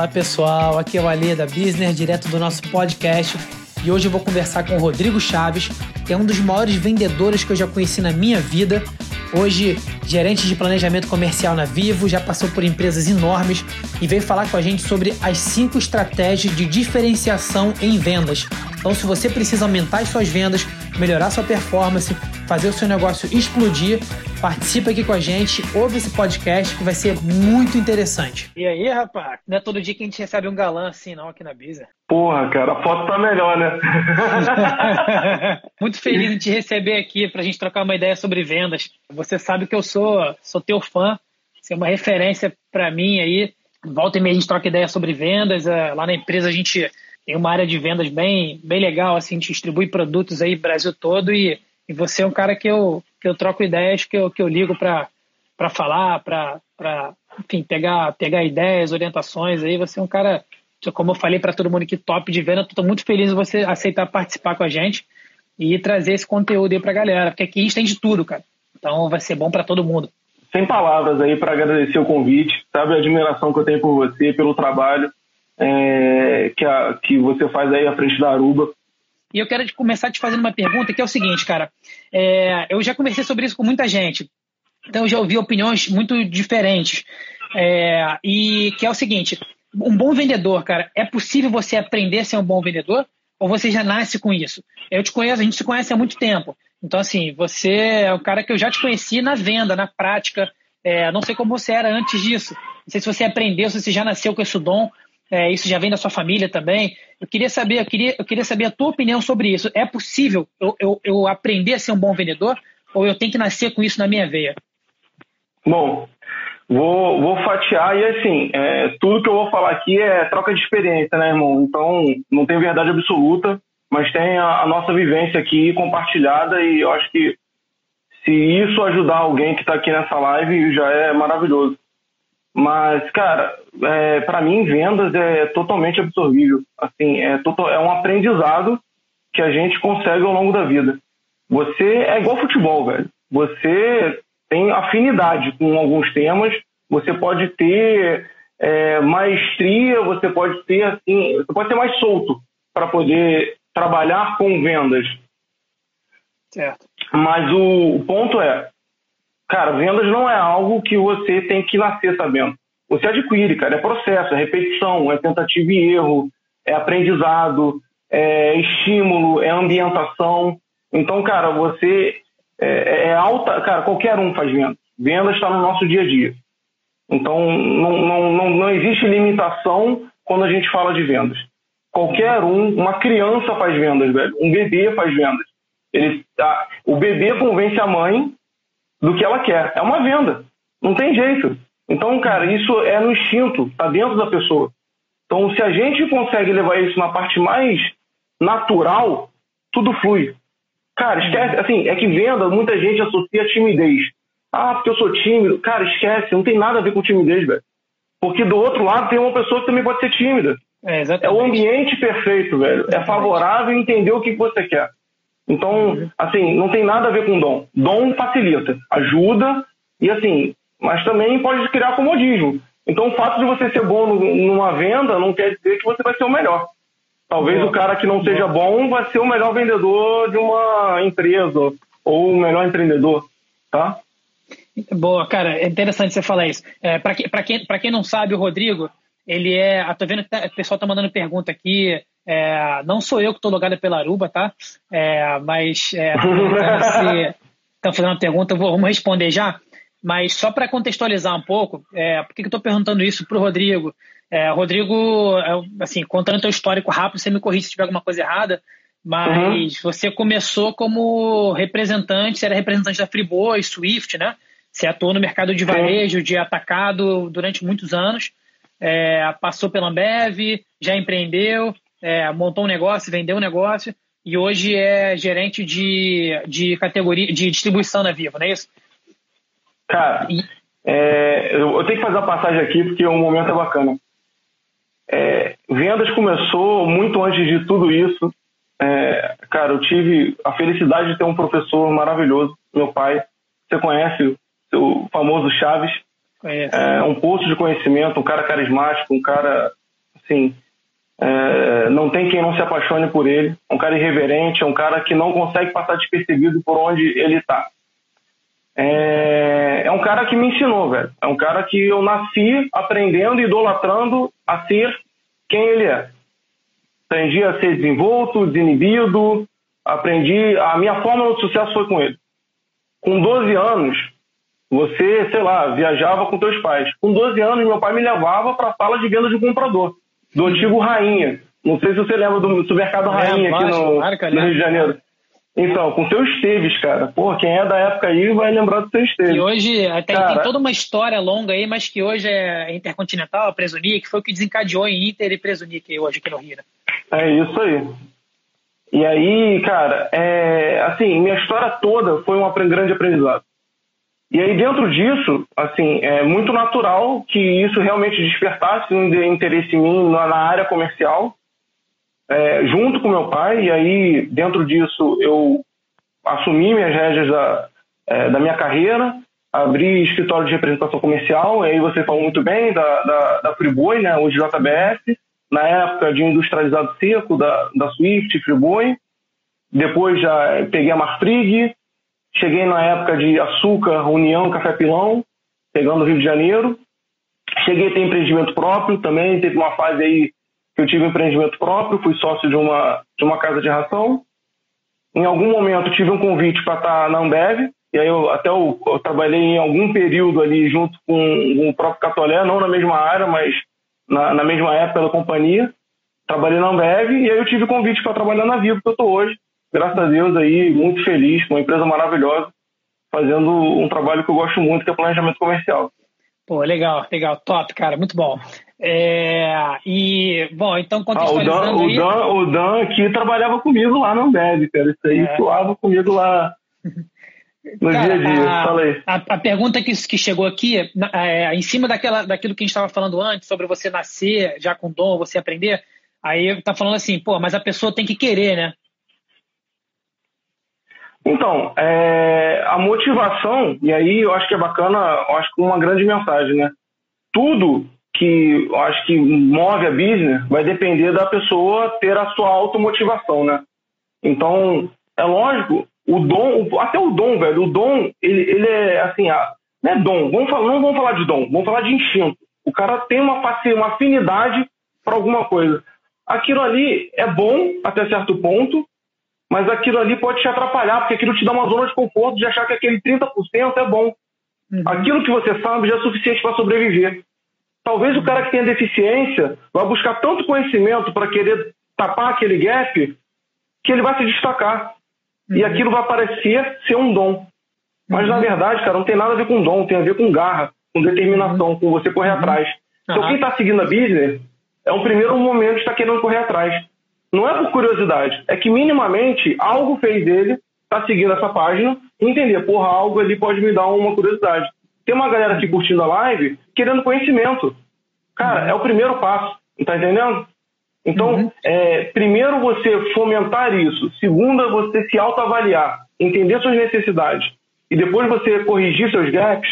Fala pessoal, aqui é o Ale da Business, direto do nosso podcast. E hoje eu vou conversar com o Rodrigo Chaves, que é um dos maiores vendedores que eu já conheci na minha vida. Hoje, gerente de planejamento comercial na Vivo, já passou por empresas enormes e veio falar com a gente sobre as cinco estratégias de diferenciação em vendas. Então, se você precisa aumentar as suas vendas, melhorar sua performance, fazer o seu negócio explodir, participa aqui com a gente, ouve esse podcast que vai ser muito interessante. E aí, rapaz? Não é todo dia que a gente recebe um galã assim, não, aqui na Bisa. Porra, cara, a foto tá melhor, né? muito feliz em te receber aqui pra gente trocar uma ideia sobre vendas. Você sabe que eu sou, sou teu fã, você é uma referência para mim aí. Volta e meia a gente troca ideia sobre vendas. É, lá na empresa a gente tem uma área de vendas bem, bem legal, assim, a gente distribui produtos aí Brasil todo e e você é um cara que eu, que eu troco ideias, que eu, que eu ligo para falar, para enfim, pegar, pegar ideias, orientações. Aí você é um cara, como eu falei para todo mundo aqui, top de venda. Estou muito feliz em você aceitar participar com a gente e trazer esse conteúdo aí para a galera, porque aqui a gente tem de tudo, cara. Então vai ser bom para todo mundo. Sem palavras aí para agradecer o convite, sabe a admiração que eu tenho por você, pelo trabalho é, que, a, que você faz aí à frente da Aruba. E eu quero começar te fazendo uma pergunta que é o seguinte, cara. É, eu já conversei sobre isso com muita gente. Então eu já ouvi opiniões muito diferentes. É, e que é o seguinte: um bom vendedor, cara, é possível você aprender a ser um bom vendedor? Ou você já nasce com isso? Eu te conheço, a gente se conhece há muito tempo. Então, assim, você é o cara que eu já te conheci na venda, na prática. É, não sei como você era antes disso. Não sei se você aprendeu, se você já nasceu com esse dom é, isso já vem da sua família também. Eu queria saber, eu queria, eu queria saber a tua opinião sobre isso. É possível eu, eu, eu aprender a ser um bom vendedor ou eu tenho que nascer com isso na minha veia? Bom, vou, vou fatiar e assim, é, tudo que eu vou falar aqui é troca de experiência, né, irmão? Então, não tem verdade absoluta, mas tem a, a nossa vivência aqui compartilhada e eu acho que se isso ajudar alguém que está aqui nessa live, já é maravilhoso. Mas, cara, é, para mim, vendas é totalmente absorvível. Assim, é, total, é um aprendizado que a gente consegue ao longo da vida. Você é igual futebol, velho. Você tem afinidade com alguns temas, você pode ter é, maestria, você pode ter assim, você pode ser mais solto para poder trabalhar com vendas. Certo. Mas o, o ponto é, Cara, vendas não é algo que você tem que nascer sabendo. Você adquire, cara. É processo, é repetição, é tentativa e erro, é aprendizado, é estímulo, é ambientação. Então, cara, você é, é alta. Cara, qualquer um faz vendas. Vendas está no nosso dia a dia. Então, não, não, não, não existe limitação quando a gente fala de vendas. Qualquer um, uma criança faz vendas, velho. Um bebê faz vendas. Ele, o bebê convence a mãe do que ela quer. É uma venda. Não tem jeito. Então, cara, isso é no instinto, está dentro da pessoa. Então, se a gente consegue levar isso na parte mais natural, tudo flui. Cara, esquece, assim, é que venda, muita gente associa a timidez. Ah, porque eu sou tímido. Cara, esquece, não tem nada a ver com timidez, velho. Porque do outro lado tem uma pessoa que também pode ser tímida. É, é o ambiente perfeito, velho. É favorável entender o que você quer. Então, assim, não tem nada a ver com dom. Dom facilita, ajuda e assim, mas também pode criar comodismo. Então, o fato de você ser bom numa venda não quer dizer que você vai ser o melhor. Talvez o cara que não seja bom vai ser o melhor vendedor de uma empresa ou o melhor empreendedor, tá? Boa, cara, é interessante você falar isso. É, para que, quem, quem não sabe, o Rodrigo, ele é. Ah, tô vendo que tá, o pessoal tá mandando pergunta aqui. É, não sou eu que estou logada pela Aruba, tá? É, mas é, estão fazendo uma pergunta, vou, vamos responder já. Mas só para contextualizar um pouco, é, por que, que eu estou perguntando isso para o Rodrigo? É, Rodrigo, é, assim, contando teu histórico rápido, você me corrige se tiver alguma coisa errada, mas uhum. você começou como representante, você era representante da Friboi, Swift, né? Você atuou no mercado de varejo, de atacado durante muitos anos, é, passou pela Ambev, já empreendeu, é, montou um negócio, vendeu um negócio e hoje é gerente de, de categoria de distribuição na Vivo, não é isso? Cara, é, eu tenho que fazer a passagem aqui porque o momento é bacana. É, vendas começou muito antes de tudo isso. É, cara, eu tive a felicidade de ter um professor maravilhoso, meu pai. Você conhece o famoso Chaves? Conheço. É, um posto de conhecimento, um cara carismático, um cara assim, é, não tem quem não se apaixone por ele. É um cara irreverente, é um cara que não consegue passar despercebido por onde ele está. É, é um cara que me ensinou, velho. É um cara que eu nasci aprendendo e idolatrando a ser quem ele é. Aprendi a ser desenvolto, desinibido, aprendi. A minha fórmula de sucesso foi com ele. Com 12 anos, você, sei lá, viajava com teus pais. Com 12 anos, meu pai me levava para a sala de venda de comprador, do antigo Rainha. Não sei se você lembra do supermercado Rainha é, aqui no, no Rio de Janeiro. Então, com seu Esteves, cara. Pô, quem é da época aí vai lembrar do seu Esteves. E hoje até cara, tem toda uma história longa aí, mas que hoje é Intercontinental, a Presunic, foi o que desencadeou em Inter e Presunic hoje aqui no Rio. Né? É isso aí. E aí, cara, é, assim, minha história toda foi um grande aprendizado. E aí, dentro disso, assim, é muito natural que isso realmente despertasse um interesse em mim na, área comercial, é, junto com meu pai. E aí, dentro disso, eu assumi minhas rédeas da, é, da minha carreira, abri escritório de representação comercial. E aí, você falou muito bem da, da, da Friboi, né, hoje JBS, na época de industrializado seco da, da Swift, Friboi. Depois já peguei a Marfrig, Cheguei na época de açúcar, União, Café Pilão, pegando o Rio de Janeiro. Cheguei a ter empreendimento próprio também. Teve uma fase aí que eu tive empreendimento próprio, fui sócio de uma, de uma casa de ração. Em algum momento tive um convite para estar na Ambev, e aí eu até eu, eu, trabalhei em algum período ali junto com, com, o próprio Catolé, não na mesma área, mas na, na mesma época da companhia. Trabalhei na Ambev e aí eu tive convite para trabalhar na Vivo, que eu estou hoje graças a Deus aí, muito feliz, uma empresa maravilhosa, fazendo um trabalho que eu gosto muito, que é planejamento comercial. Pô, legal, legal, top, cara, muito bom. É, e, bom, então contextualizando ah, o, Dan, aí... o, Dan, o Dan aqui trabalhava comigo lá no Ambev, cara, isso aí é. suava comigo lá no cara, dia a dia, a, falei. A, a, pergunta que, que chegou aqui, é, em cima daquela, daquilo que a gente estava falando antes, sobre você nascer já com dom, você aprender, aí tá falando assim, pô, mas a pessoa tem que querer, né? Então, é, a motivação, e aí eu acho que é bacana, eu acho que uma grande mensagem, né? Tudo que eu acho que move a business vai depender da pessoa ter a sua automotivação, né? Então, é lógico, o dom, até o dom, velho, o dom, ele, ele é assim, não é dom, vamos falar, não vamos falar de dom, vamos falar de instinto. O cara tem uma, uma afinidade para alguma coisa. Aquilo ali é bom até certo ponto, mas aquilo ali pode te atrapalhar, porque aquilo te dá uma zona de conforto de achar que aquele 30% é bom. Uhum. Aquilo que você sabe já é suficiente para sobreviver. Talvez o cara que tenha deficiência vá buscar tanto conhecimento para querer tapar aquele gap que ele vai se destacar. Uhum. E aquilo vai parecer ser um dom. Mas uhum. na verdade, cara, não tem nada a ver com dom, tem a ver com garra, com determinação, com você correr uhum. atrás. Então quem está seguindo a business é um primeiro momento de estar tá querendo correr atrás. Não é por curiosidade, é que minimamente algo fez ele estar tá seguindo essa página e entender, porra, algo ali pode me dar uma curiosidade. Tem uma galera aqui curtindo a live querendo conhecimento. Cara, é o primeiro passo, tá entendendo? Então, uhum. é, primeiro você fomentar isso, segunda você se autoavaliar, entender suas necessidades e depois você corrigir seus gaps,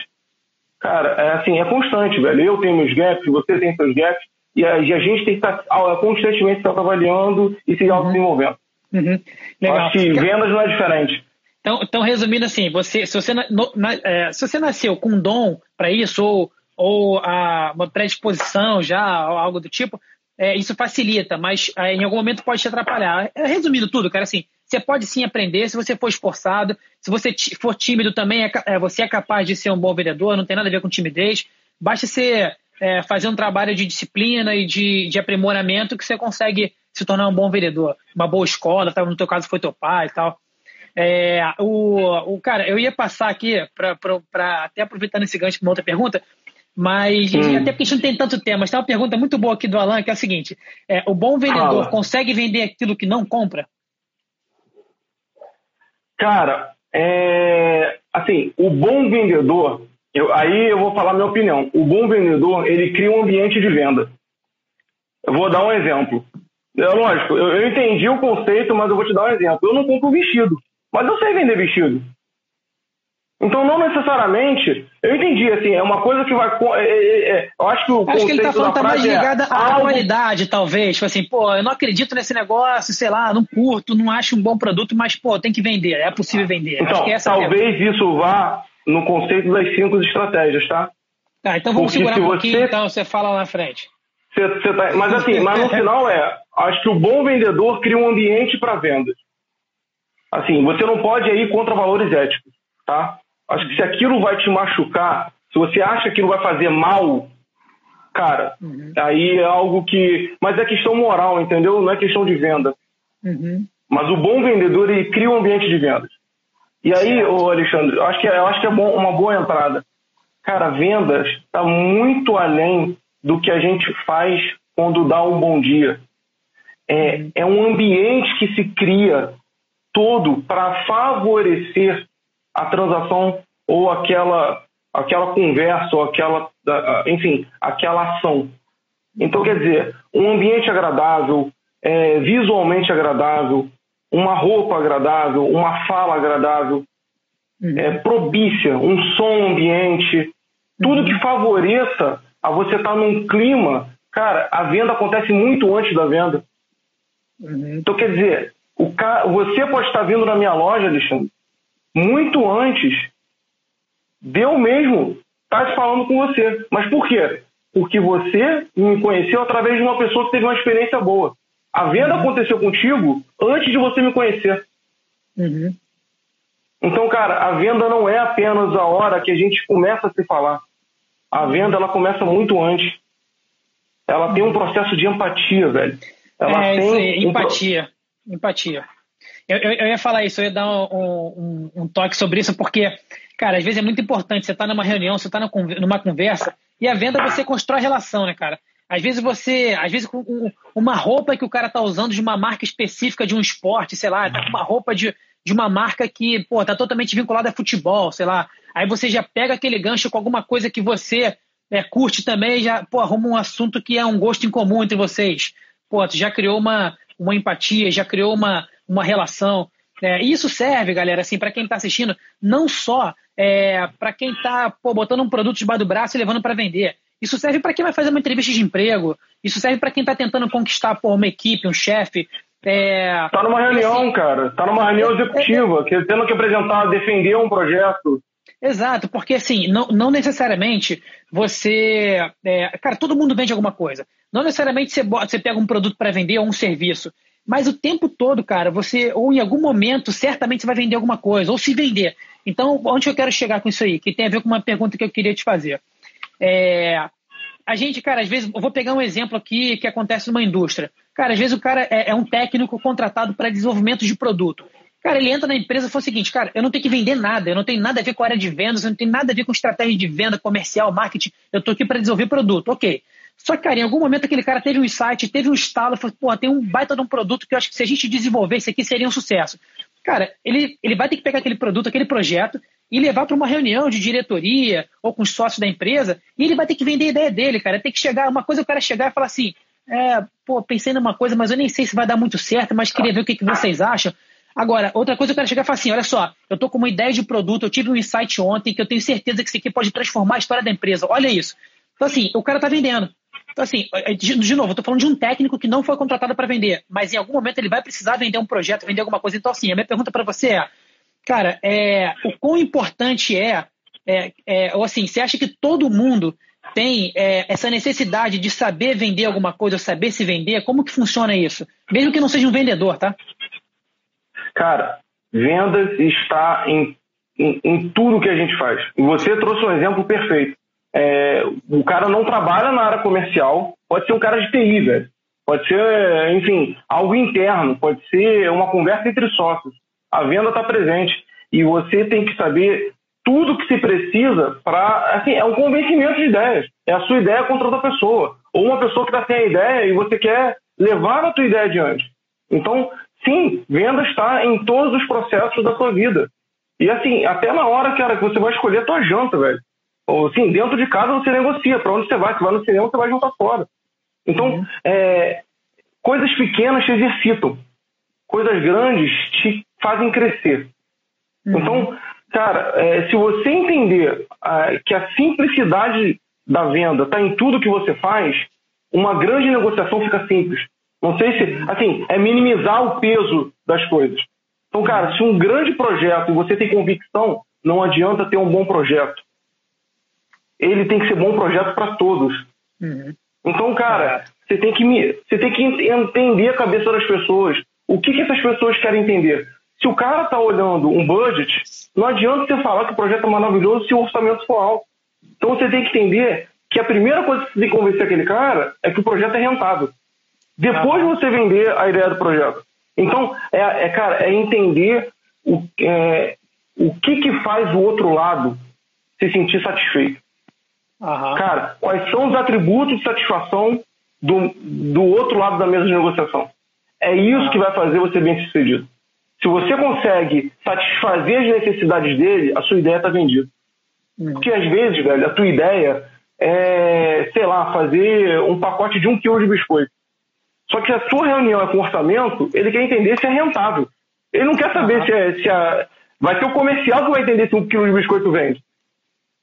cara, é assim, é constante, velho. Eu tenho meus gaps, você tem seus gaps, e a, e a gente tem que estar constantemente se avaliando e se auto-desenvolvendo. Uhum. Legal. Acho que vendas não é diferente. Então, então resumindo assim, você, se, você, no, na, é, se você nasceu com um dom para isso, ou, ou a, uma predisposição já, ou algo do tipo, é, isso facilita, mas é, em algum momento pode te atrapalhar. É, resumindo tudo, cara, assim, você pode sim aprender se você for esforçado, se você for tímido também, é, é, você é capaz de ser um bom vendedor, não tem nada a ver com timidez, basta ser é, fazer um trabalho de disciplina e de, de aprimoramento que você consegue se tornar um bom vereador, uma boa escola, tá? no teu caso foi teu pai e tal. É, o, o, cara, eu ia passar aqui para até aproveitando esse gancho para uma outra pergunta, mas hum. até porque a gente não tem tanto tempo, mas tem uma pergunta muito boa aqui do Alan, que é a seguinte: é, o bom vendedor consegue vender aquilo que não compra? Cara, é, assim, o bom vendedor, eu, aí eu vou falar minha opinião. O bom vendedor, ele cria um ambiente de venda. Eu vou dar um exemplo. É lógico, eu, eu entendi o conceito, mas eu vou te dar um exemplo. Eu não compro vestido, mas eu sei vender vestido. Então, não necessariamente, eu entendi, assim, é uma coisa que vai. É, é, é, eu acho que o acho que ele tá falando tá mais ligada é à algo... qualidade, talvez. Tipo assim, pô, eu não acredito nesse negócio, sei lá, não curto, não acho um bom produto, mas, pô, tem que vender, é possível vender. Então, é talvez isso vá no conceito das cinco estratégias, tá? Tá, então vamos Porque segurar um pouquinho, você... então você fala lá na frente. Você, você tá... Mas assim, mas no final é, acho que o bom vendedor cria um ambiente para vendas. Assim, você não pode ir contra valores éticos, tá? Acho que se aquilo vai te machucar, se você acha que não vai fazer mal, cara, uhum. aí é algo que. Mas é questão moral, entendeu? Não é questão de venda. Uhum. Mas o bom vendedor, ele cria um ambiente de vendas. E aí, ô Alexandre, eu acho que, é, eu acho que é bom, uma boa entrada. Cara, vendas está muito além do que a gente faz quando dá um bom dia. É, é um ambiente que se cria todo para favorecer a transação ou aquela, aquela conversa ou aquela, enfim, aquela ação. Então, quer dizer, um ambiente agradável, é, visualmente agradável, uma roupa agradável, uma fala agradável, uhum. é, propícia, um som ambiente, tudo uhum. que favoreça a você estar tá num clima. Cara, a venda acontece muito antes da venda. Uhum. Então, quer dizer, o ca... você pode estar vindo na minha loja, Alexandre, muito antes de eu mesmo estar falando com você. Mas por quê? Porque você me conheceu através de uma pessoa que teve uma experiência boa. A venda uhum. aconteceu contigo antes de você me conhecer. Uhum. Então, cara, a venda não é apenas a hora que a gente começa a se falar. A venda, ela começa muito antes. Ela tem um processo de empatia, velho. Ela é, tem aí, empatia. Empatia. Eu, eu, eu, ia falar isso, eu ia dar um, um, um, toque sobre isso, porque, cara, às vezes é muito importante. Você está numa reunião, você está numa conversa, e a venda você constrói relação, né, cara? Às vezes você, às vezes com uma roupa que o cara tá usando de uma marca específica de um esporte, sei lá, tá com uma roupa de, de uma marca que, pô, tá totalmente vinculada a futebol, sei lá. Aí você já pega aquele gancho com alguma coisa que você é, curte também, já, pô, arruma um assunto que é um gosto em comum entre vocês. Pô, tu já criou uma, uma empatia, já criou uma, uma relação. É, e isso serve, galera, assim, para quem está assistindo, não só é, para quem está botando um produto debaixo do braço e levando para vender. Isso serve para quem vai fazer uma entrevista de emprego. Isso serve para quem está tentando conquistar pô, uma equipe, um chefe. É... Tá numa reunião, assim, cara. Tá numa reunião executiva, que tendo que apresentar, defender um projeto. Exato, porque assim, não, não necessariamente você. É, cara, todo mundo vende alguma coisa. Não necessariamente você, você pega um produto para vender ou um serviço. Mas o tempo todo, cara, você, ou em algum momento, certamente você vai vender alguma coisa, ou se vender. Então, onde eu quero chegar com isso aí? Que tem a ver com uma pergunta que eu queria te fazer. É, a gente, cara, às vezes, eu vou pegar um exemplo aqui que acontece numa indústria. Cara, às vezes o cara é, é um técnico contratado para desenvolvimento de produto. Cara, ele entra na empresa e fala o seguinte, cara, eu não tenho que vender nada, eu não tenho nada a ver com a área de vendas, eu não tenho nada a ver com estratégia de venda comercial, marketing, eu estou aqui para desenvolver produto. Ok. Só que, cara, em algum momento aquele cara teve um insight, teve um estalo, falou, pô, tem um baita de um produto que eu acho que se a gente desenvolvesse aqui seria um sucesso. Cara, ele, ele vai ter que pegar aquele produto, aquele projeto e levar para uma reunião de diretoria ou com os sócios da empresa e ele vai ter que vender a ideia dele, cara. Tem que chegar, uma coisa é o cara chegar e falar assim, é, pô, pensei numa coisa, mas eu nem sei se vai dar muito certo, mas queria ver o que, que vocês acham. Agora, outra coisa eu quero chegar e falar assim: olha só, eu estou com uma ideia de produto, eu tive um insight ontem que eu tenho certeza que isso aqui pode transformar a história da empresa. Olha isso. Então, assim, o cara está vendendo. Então, assim, é, de, de novo, eu estou falando de um técnico que não foi contratado para vender, mas em algum momento ele vai precisar vender um projeto, vender alguma coisa. Então, assim, a minha pergunta para você é, cara, é, o quão importante é, é, é, ou assim, você acha que todo mundo tem é, essa necessidade de saber vender alguma coisa, saber se vender? Como que funciona isso? Mesmo que não seja um vendedor, tá? Cara, vendas está em, em, em tudo que a gente faz. E você trouxe um exemplo perfeito. É, o cara não trabalha na área comercial, pode ser um cara de TI, velho. Pode ser, enfim, algo interno, pode ser uma conversa entre sócios. A venda está presente e você tem que saber tudo que se precisa para. Assim, é um convencimento de ideias. É a sua ideia contra outra pessoa. Ou uma pessoa que está sem a ideia e você quer levar a tua ideia adiante. Então, sim, venda está em todos os processos da sua vida. E assim, até na hora, cara, que você vai escolher a tua janta, velho. Ou assim, dentro de casa você negocia. Para onde você vai? Você vai no cinema, você vai juntar fora. Então, uhum. é, coisas pequenas te exercitam. Coisas grandes te fazem crescer. Uhum. Então, Cara, é, se você entender ah, que a simplicidade da venda está em tudo que você faz, uma grande negociação fica simples. Não sei se, assim, é minimizar o peso das coisas. Então, cara, se um grande projeto você tem convicção, não adianta ter um bom projeto. Ele tem que ser bom projeto para todos. Uhum. Então, cara, você tem que você tem que entender a cabeça das pessoas. O que, que essas pessoas querem entender? Se o cara está olhando um budget, não adianta você falar que o projeto é maravilhoso se o orçamento for alto. Então você tem que entender que a primeira coisa que você tem que convencer aquele cara é que o projeto é rentável. Depois você vender a ideia do projeto. Então, é, é cara, é entender o, é, o que, que faz o outro lado se sentir satisfeito. Uhum. Cara, quais são os atributos de satisfação do, do outro lado da mesa de negociação? É isso uhum. que vai fazer você bem sucedido. Se você consegue satisfazer as necessidades dele, a sua ideia está vendida. Uhum. Porque às vezes, velho, a tua ideia é, sei lá, fazer um pacote de um quilo de biscoito. Só que a sua reunião é com orçamento, ele quer entender se é rentável. Ele não quer saber se, é, se a, vai ser o comercial que vai entender se um quilo de biscoito vende.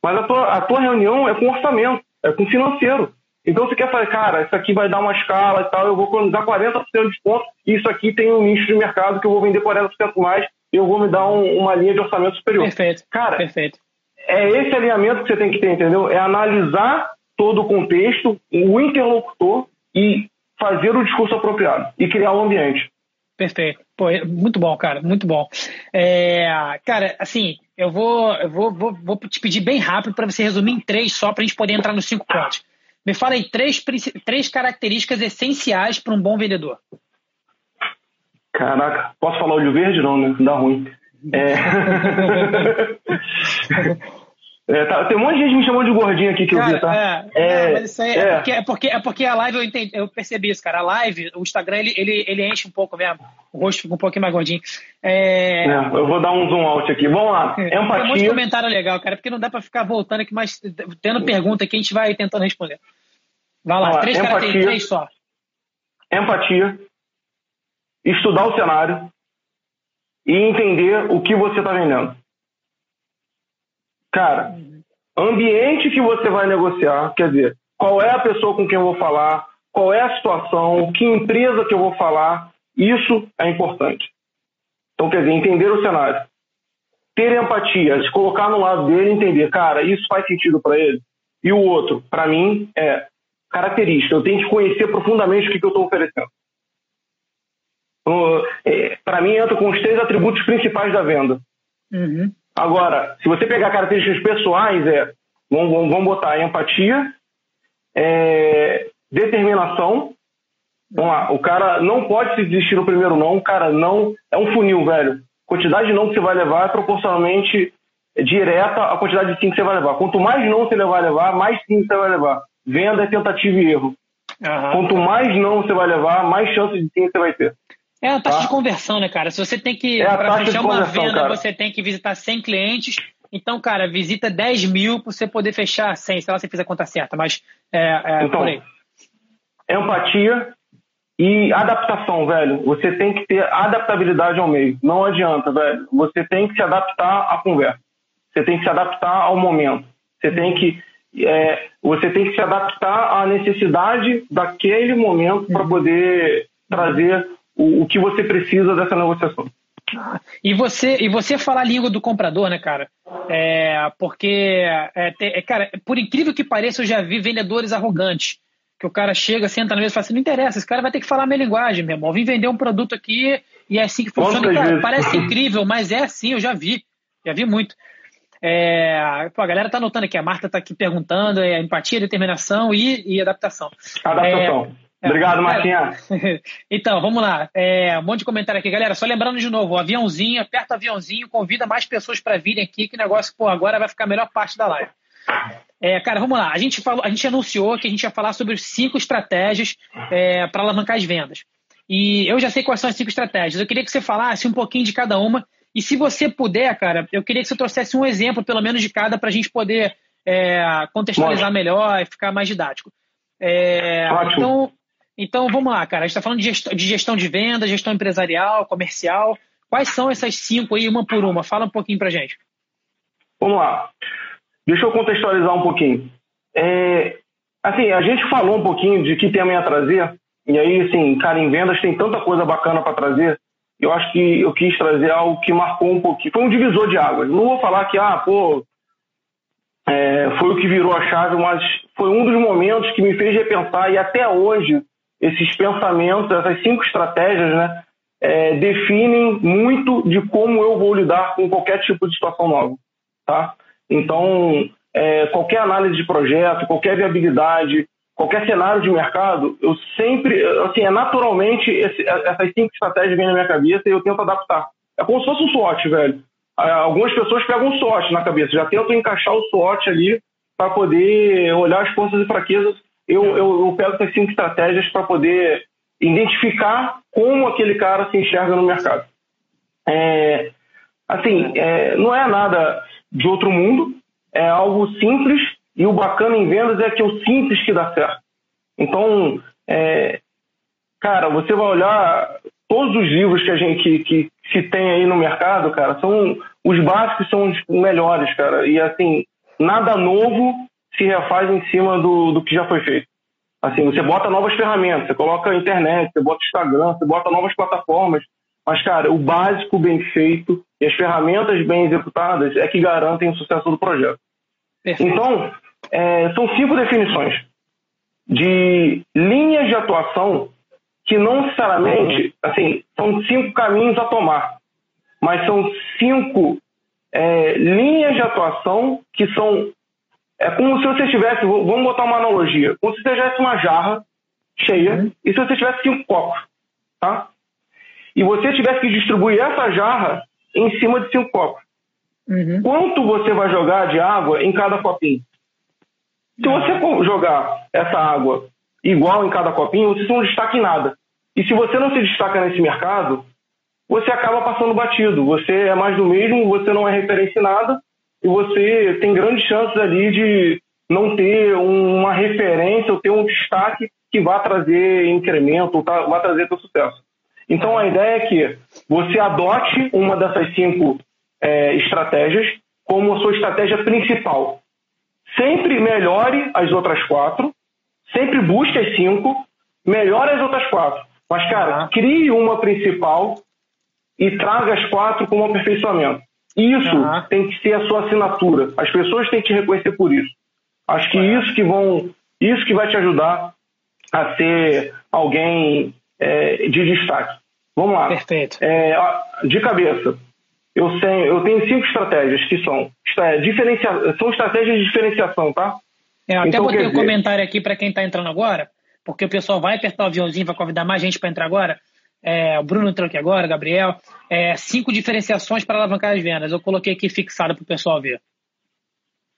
Mas a tua, a tua reunião é com orçamento, é com financeiro. Então você quer falar, cara, isso aqui vai dar uma escala e tal, eu vou economizar 40% de desconto, e isso aqui tem um nicho de mercado que eu vou vender 40% mais, e eu vou me dar um, uma linha de orçamento superior. Perfeito. Cara, Perfeito. é esse alinhamento que você tem que ter, entendeu? É analisar todo o contexto, o interlocutor e fazer o discurso apropriado e criar o um ambiente. Perfeito. Pô, é muito bom, cara, muito bom. É, cara, assim, eu vou, eu vou, vou, vou te pedir bem rápido para você resumir em três só para a gente poder entrar nos cinco pontos. Me fala aí três, três características essenciais para um bom vendedor. Caraca, posso falar olho verde? Não, né? Dá ruim. É... É, tá, tem um monte de gente me chamando de gordinho aqui que cara, eu vi, tá? É, é, mas isso aí é. é, porque, é, porque, é porque a live eu, entendi, eu percebi isso, cara. A live, o Instagram, ele, ele, ele enche um pouco mesmo. O rosto fica um pouquinho mais gordinho. É... É, eu vou dar um zoom out aqui. Vamos lá. Empatia. Tem um monte de comentário legal, cara, porque não dá pra ficar voltando aqui, mas tendo pergunta aqui, a gente vai tentando responder. Vai lá, três empatia, três só. Empatia, estudar o cenário e entender o que você está vendendo. Cara, ambiente que você vai negociar, quer dizer, qual é a pessoa com quem eu vou falar, qual é a situação, que empresa que eu vou falar, isso é importante. Então, quer dizer, entender o cenário. Ter empatia, se colocar no lado dele e entender, cara, isso faz sentido para ele. E o outro, para mim, é característica. Eu tenho que conhecer profundamente o que, que eu estou oferecendo. Então, é, para mim, entra com os três atributos principais da venda. Uhum. Agora, se você pegar características pessoais, é, vamos, vamos botar empatia, é, determinação. Vamos lá, o cara não pode se desistir no primeiro não, o cara não. É um funil, velho. A quantidade de não que você vai levar é proporcionalmente direta à quantidade de sim que você vai levar. Quanto mais não você vai levar, mais sim você vai levar. Venda é tentativa e erro. Uhum. Quanto mais não você vai levar, mais chance de sim você vai ter. É a taxa tá? de conversão, né, cara? Se você tem que, é para fechar uma venda, cara. você tem que visitar 100 clientes. Então, cara, visita 10 mil para você poder fechar 100, sei lá se fizer a conta certa, mas é, é então, por aí. Empatia e adaptação, velho. Você tem que ter adaptabilidade ao meio. Não adianta, velho. Você tem que se adaptar à conversa. Você tem que se adaptar ao momento. Você tem que é, você tem que se adaptar à necessidade daquele momento para uhum. poder trazer o, o que você precisa dessa negociação. E você, e você fala a língua do comprador, né, cara? É, porque, é, é, cara, por incrível que pareça, eu já vi vendedores arrogantes. Que o cara chega, senta na mesa e fala assim: não interessa, esse cara vai ter que falar a minha linguagem, meu irmão. Eu vim vender um produto aqui e é assim que funciona. Cara, parece incrível, mas é assim, eu já vi. Já vi muito. É, pô, a galera tá notando aqui, a Marta tá aqui perguntando: é, empatia, determinação e, e adaptação. Adaptação. É, é, Obrigado, Martinha. então, vamos lá. É, um monte de comentário aqui, galera. Só lembrando de novo, o aviãozinho, aperta o aviãozinho, convida mais pessoas para virem aqui, que negócio, pô, agora vai ficar a melhor parte da live. É, cara, vamos lá. A gente, falou, a gente anunciou que a gente ia falar sobre cinco estratégias é, para alavancar as vendas. E eu já sei quais são as cinco estratégias. Eu queria que você falasse um pouquinho de cada uma. E se você puder, cara, eu queria que você trouxesse um exemplo, pelo menos, de cada, para a gente poder é, contextualizar melhor e ficar mais didático. É, então, então, vamos lá, cara. A gente está falando de gestão, de gestão de venda, gestão empresarial, comercial. Quais são essas cinco aí, uma por uma? Fala um pouquinho pra gente. Vamos lá. Deixa eu contextualizar um pouquinho. É, assim, a gente falou um pouquinho de que tema ia trazer, e aí, assim, cara, em vendas tem tanta coisa bacana para trazer. Eu acho que eu quis trazer algo que marcou um pouquinho. Foi um divisor de águas. Não vou falar que, ah, pô, é, foi o que virou a chave, mas foi um dos momentos que me fez repensar, e até hoje, esses pensamentos, essas cinco estratégias, né, é, definem muito de como eu vou lidar com qualquer tipo de situação nova, tá? Então, é, qualquer análise de projeto, qualquer viabilidade, qualquer cenário de mercado, eu sempre, assim, é naturalmente esse, essas cinco estratégias vêm na minha cabeça e eu tento adaptar. É como se fosse um SWOT, velho. Algumas pessoas pegam um SWOT na cabeça, já tentam encaixar o SWOT ali para poder olhar as forças e fraquezas. Eu, eu, eu pego essas cinco estratégias para poder identificar como aquele cara se enxerga no mercado. É, assim, é, não é nada de outro mundo, é algo simples e o bacana em vendas é que é o simples que dá certo. Então, é, cara, você vai olhar todos os livros que a gente que, se tem aí no mercado, cara, são os básicos são os melhores, cara. E assim, nada novo se refaz em cima do, do que já foi feito. Assim, você bota novas ferramentas, você coloca a internet, você bota Instagram, você bota novas plataformas, mas, cara, o básico bem feito e as ferramentas bem executadas é que garantem o sucesso do projeto. Perfeito. Então, é, são cinco definições de linhas de atuação que não necessariamente, assim, são cinco caminhos a tomar, mas são cinco é, linhas de atuação que são é como se você tivesse, vamos botar uma analogia, como se você tivesse uma jarra cheia uhum. e se você tivesse cinco copos, tá? E você tivesse que distribuir essa jarra em cima de cinco copos. Uhum. Quanto você vai jogar de água em cada copinho? Se você jogar essa água igual em cada copinho, você não destaca em nada. E se você não se destaca nesse mercado, você acaba passando batido. Você é mais do mesmo, você não é referência em nada e você tem grandes chances ali de não ter uma referência ou ter um destaque que vá trazer incremento, ou tá, vá trazer seu sucesso. Então a ideia é que você adote uma dessas cinco é, estratégias como a sua estratégia principal. Sempre melhore as outras quatro, sempre busque as cinco, melhore as outras quatro. Mas, cara, crie uma principal e traga as quatro como aperfeiçoamento. Isso uhum. tem que ser a sua assinatura. As pessoas têm que te reconhecer por isso. Acho que isso que vão, isso que vai te ajudar a ser alguém é, de destaque. Vamos lá. Perfeito. É, de cabeça, eu tenho, eu tenho cinco estratégias que são, diferencia, são estratégias de diferenciação, tá? É, eu até então, botei um dizer... comentário aqui para quem está entrando agora, porque o pessoal vai apertar o aviãozinho, vai convidar mais gente para entrar agora é, o Bruno entrou aqui agora, Gabriel, é, cinco diferenciações para alavancar as vendas. Eu coloquei aqui fixado para o pessoal ver.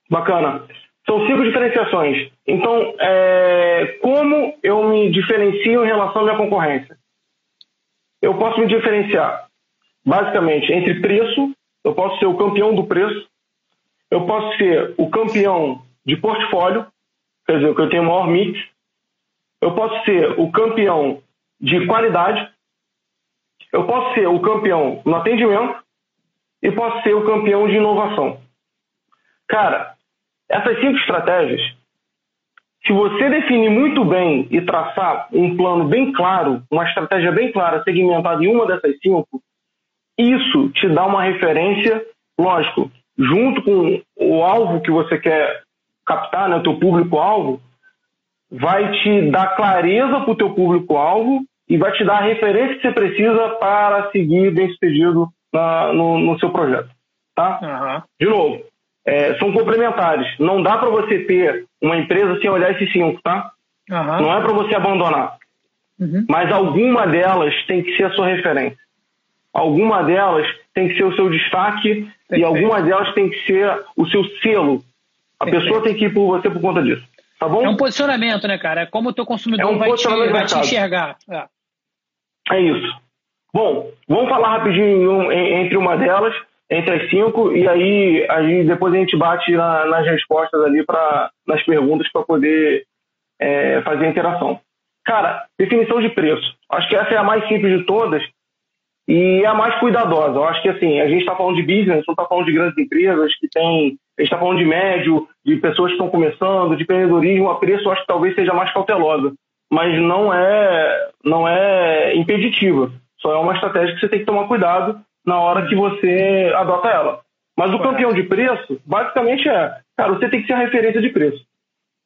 Bacana. São cinco diferenciações. Então, é, como eu me diferencio em relação à minha concorrência? Eu posso me diferenciar, basicamente, entre preço, eu posso ser o campeão do preço, eu posso ser o campeão de portfólio, quer dizer, que eu tenho maior mix, eu posso ser o campeão de qualidade, eu posso ser o campeão no atendimento e posso ser o campeão de inovação. Cara, essas cinco estratégias, se você definir muito bem e traçar um plano bem claro, uma estratégia bem clara, segmentada em uma dessas cinco, isso te dá uma referência, lógico, junto com o alvo que você quer captar, né, o teu público-alvo, vai te dar clareza para o teu público-alvo e vai te dar a referência que você precisa para seguir bem sucedido na, no, no, seu projeto. Tá? Uhum. De novo, é, são complementares. Não dá para você ter uma empresa sem olhar esses cinco, tá? Uhum. Não é para você abandonar. Uhum. Mas alguma delas tem que ser a sua referência. Alguma delas tem que ser o seu destaque Perfeito. e alguma delas tem que ser o seu selo. A Perfeito. pessoa tem que ir por você por conta disso. Tá bom? É um posicionamento, né, cara? É como o teu consumidor é um vai, te, vai te enxergar. É. É isso. Bom, vamos falar rapidinho entre uma delas, entre as cinco, e aí, aí depois a gente bate na, nas respostas ali, pra, nas perguntas, para poder é, fazer a interação. Cara, definição de preço. Acho que essa é a mais simples de todas, e é a mais cuidadosa. Eu acho que assim, a gente está falando de business, não está falando de grandes empresas que tem. A gente está falando de médio, de pessoas que estão começando, de empreendedorismo, a preço eu acho que talvez seja mais cautelosa. Mas não é, não é impeditiva. Só é uma estratégia que você tem que tomar cuidado na hora que você adota ela. Mas o campeão de preço, basicamente é, cara, você tem que ser a referência de preço.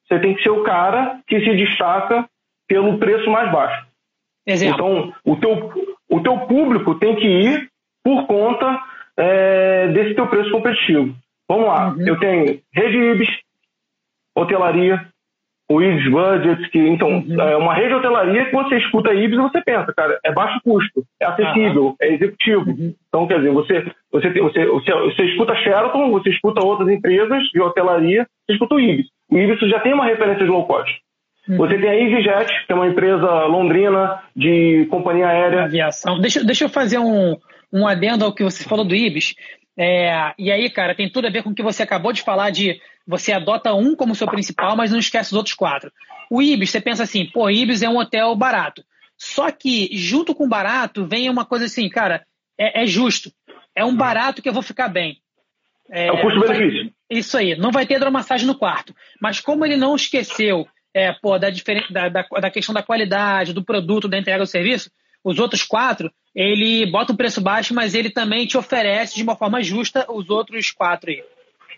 Você tem que ser o cara que se destaca pelo preço mais baixo. Exemplo. Então, o teu, o teu público tem que ir por conta é, desse teu preço competitivo. Vamos lá, uhum. eu tenho rede IBS, hotelaria, o IBS Budget, que então uhum. é uma rede de hotelaria que você escuta IBS e você pensa, cara, é baixo custo, é acessível, uhum. é executivo. Uhum. Então, quer dizer, você, você, você, você, você escuta Sheraton, você escuta outras empresas de hotelaria, você escuta o IBS. O IBS já tem uma referência de low cost. Uhum. Você tem a EasyJet, que é uma empresa londrina de companhia aérea. Aviação. Deixa, deixa eu fazer um, um adendo ao que você falou do IBIS. É, e aí, cara, tem tudo a ver com o que você acabou de falar de você adota um como seu principal, mas não esquece os outros quatro. O Ibis, você pensa assim, pô, Ibis é um hotel barato. Só que, junto com barato, vem uma coisa assim, cara, é, é justo. É um barato que eu vou ficar bem. É, é o custo-benefício. Isso aí, não vai ter hidromassagem no quarto. Mas como ele não esqueceu é, pô, da, da, da, da, questão da qualidade, do produto, da entrega do serviço, os outros quatro, ele bota um preço baixo, mas ele também te oferece de uma forma justa os outros quatro aí.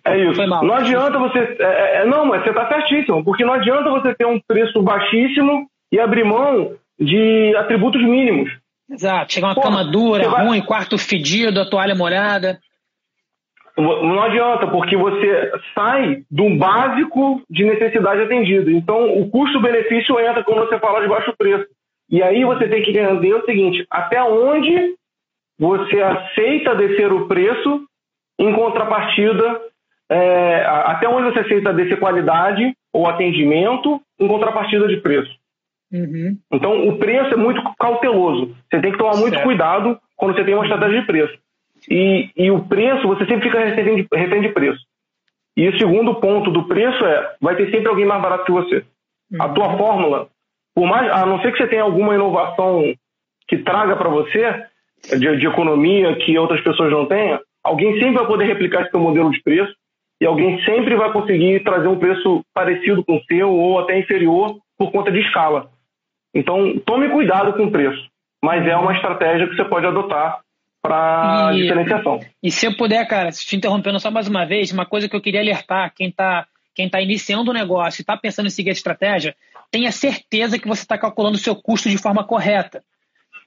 É isso. Não adianta você. É, é, é, não, mas você está certíssimo, porque não adianta você ter um preço baixíssimo e abrir mão de atributos mínimos. Exato. Chega uma Pô, cama dura, ruim, vai... quarto fedido, a toalha molhada. Não adianta, porque você sai do básico de necessidade atendida. Então, o custo-benefício entra quando você fala de baixo preço. E aí você tem que entender o seguinte: até onde você aceita descer o preço em contrapartida, é, até onde você aceita descer qualidade ou atendimento em contrapartida de preço. Uhum. Então, o preço é muito cauteloso. Você tem que tomar muito certo. cuidado quando você tem uma estratégia de preço. E, e o preço, você sempre fica refém de, refém de preço. E o segundo ponto do preço é, vai ter sempre alguém mais barato que você. Uhum. A tua fórmula, por mais, a não ser que você tenha alguma inovação que traga para você, de, de, economia, que outras pessoas não tenham, alguém sempre vai poder replicar esse teu modelo de preço e alguém sempre vai conseguir trazer um preço parecido com o seu ou até inferior por conta de escala. Então, tome cuidado com o preço, mas é uma estratégia que você pode adotar para diferenciação. E se eu puder, cara, te interrompendo só mais uma vez, uma coisa que eu queria alertar quem está quem tá iniciando o negócio e está pensando em seguir a estratégia, tenha certeza que você está calculando o seu custo de forma correta.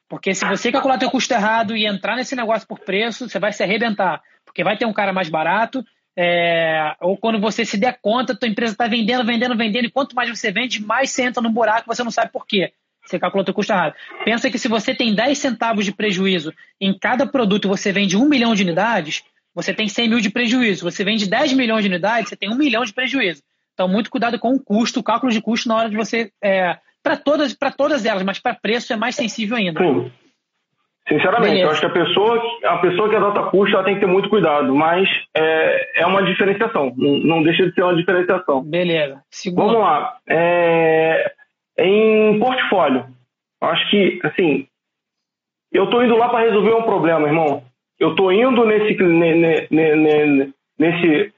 Porque se você calcular seu custo errado e entrar nesse negócio por preço, você vai se arrebentar. Porque vai ter um cara mais barato, é, ou quando você se der conta, tua empresa está vendendo, vendendo, vendendo, e quanto mais você vende, mais você entra no buraco, você não sabe por quê. Você calculou o custo errado. Pensa que se você tem 10 centavos de prejuízo em cada produto e você vende 1 milhão de unidades, você tem 100 mil de prejuízo. Você vende 10 milhões de unidades, você tem 1 milhão de prejuízo. Então, muito cuidado com o custo, o cálculo de custo na hora de você. É, para todas, todas elas, mas para preço é mais sensível ainda. Sim. Sinceramente, Beleza. eu acho que a pessoa, a pessoa que adota custo ela tem que ter muito cuidado, mas é, é uma diferenciação, não, não deixa de ser uma diferenciação. Beleza. Segundo. Vamos lá. É, em portfólio. Acho que, assim, eu estou indo lá para resolver um problema, irmão. Eu estou indo nesse, nesse,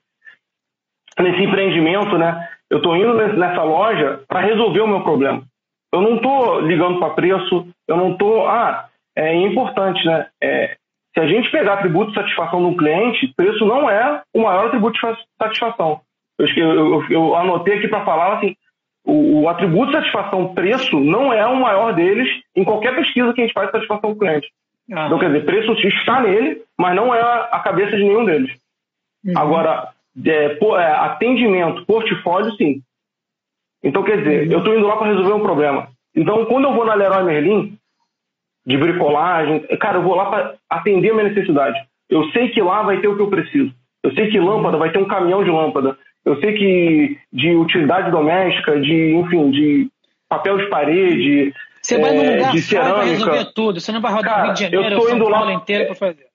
nesse, empreendimento, né? Eu estou indo nessa loja para resolver o meu problema. Eu não estou ligando para preço, eu não estou. Ah, é importante, né? É, se a gente pegar atributo de satisfação do cliente, preço não é o maior atributo de satisfação. Eu, eu, eu anotei aqui para falar assim: o, o, atributo de satisfação preço não é o maior deles em qualquer pesquisa que a gente faz de satisfação do cliente. Ah. Então, quer dizer, preço está nele, mas não é a cabeça de nenhum deles. Uhum. Agora, é, por, é, atendimento, portfólio, sim. Então, quer dizer, uhum. eu estou indo lá para resolver um problema. Então, quando eu vou na Leroy Merlin, de bricolagem, cara, eu vou lá para atender a minha necessidade. Eu sei que lá vai ter o que eu preciso. Eu sei que lâmpada vai ter um caminhão de lâmpada. Eu sei que de utilidade doméstica, de, enfim, de papel de parede, você vai num é, lugar de cerâmica. vai resolver tudo. Você não vai rodar Cara, o Rio de Janeiro, eu tô indo lá, inteiro para fazer.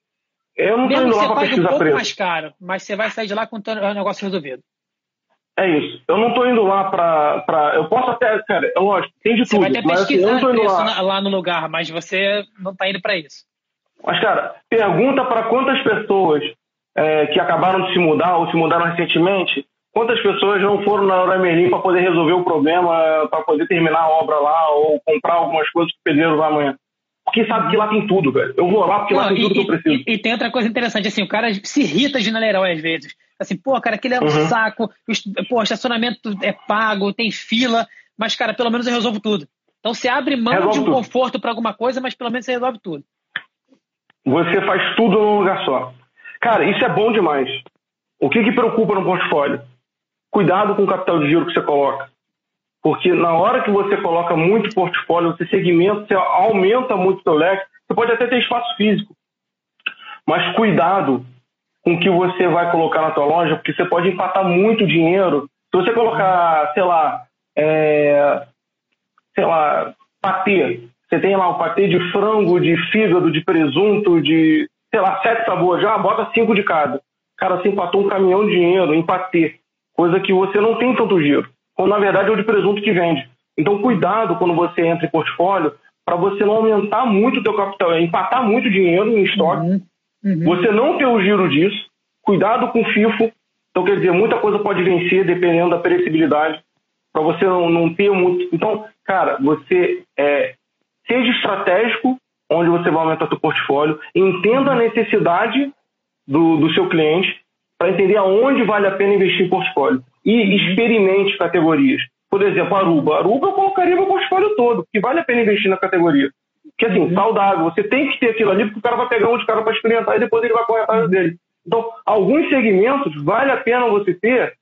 Eu não estou indo lá para pesquisar um pouco preço. mais caro, mas você vai sair de lá com o negócio resolvido. É isso. Eu não estou indo lá para. Pra... Eu posso até. Cara, é lógico, tem de você tudo. Você vai até pesquisar mas, assim, lá. lá. no lugar, mas você não está indo para isso. Mas, cara, pergunta para quantas pessoas é, que acabaram de se mudar ou se mudaram recentemente, quantas pessoas não foram na Hora Merlin para poder resolver o problema, para poder terminar a obra lá ou comprar algumas coisas que o pedreiro vai amanhã? Porque sabe que lá tem tudo, velho. Eu vou lá porque lá tem e, tudo que eu preciso. E, e, tem outra coisa interessante, assim, o cara se irrita de Naleirão às vezes. Assim, pô, cara, aquele é um uhum. saco, pô, estacionamento é pago, tem fila, mas, cara, pelo menos eu resolvo tudo. Então você abre mão resolve de um tudo. conforto para alguma coisa, mas pelo menos você resolve tudo. Você faz tudo num lugar só. Cara, isso é bom demais. O que, que preocupa no portfólio? Cuidado com o capital de giro que você coloca. Porque na hora que você coloca muito portfólio, você segmenta, você aumenta muito o seu leque, você pode até ter espaço físico. Mas cuidado com o que você vai colocar na tua loja, porque você pode empatar muito dinheiro. Se você colocar, sei lá, é, sei lá, patê. Você tem lá o patê de frango, de fígado, de presunto, de, sei lá, sete sabores. Já bota cinco de cada. Cara, você empatou um caminhão de dinheiro em patê. Coisa que você não tem tanto giro. Quando na verdade é o de presunto que vende. Então cuidado quando você entra em portfólio para você não aumentar muito o teu capital, é empatar muito dinheiro em estoque. Uhum. Uhum. Você não ter o giro disso. Cuidado com o FIFO. Então, quer dizer, muita coisa pode vencer dependendo da perecibilidade para você não, não, ter muito. Então, cara, você é, seja estratégico onde você vai aumentar seu portfólio, entenda a necessidade do, do seu cliente para entender aonde vale a pena investir em portfólio e uhum. experimente categorias. Por exemplo, Aruba. Aruba eu colocaria meu portfólio todo, que vale a pena investir na categoria. Porque assim, uhum. saudável, você tem que ter aquilo ali, porque o cara vai pegar um de cara para experimentar e depois ele vai correr atrás dele. Então, alguns segmentos vale a pena você ter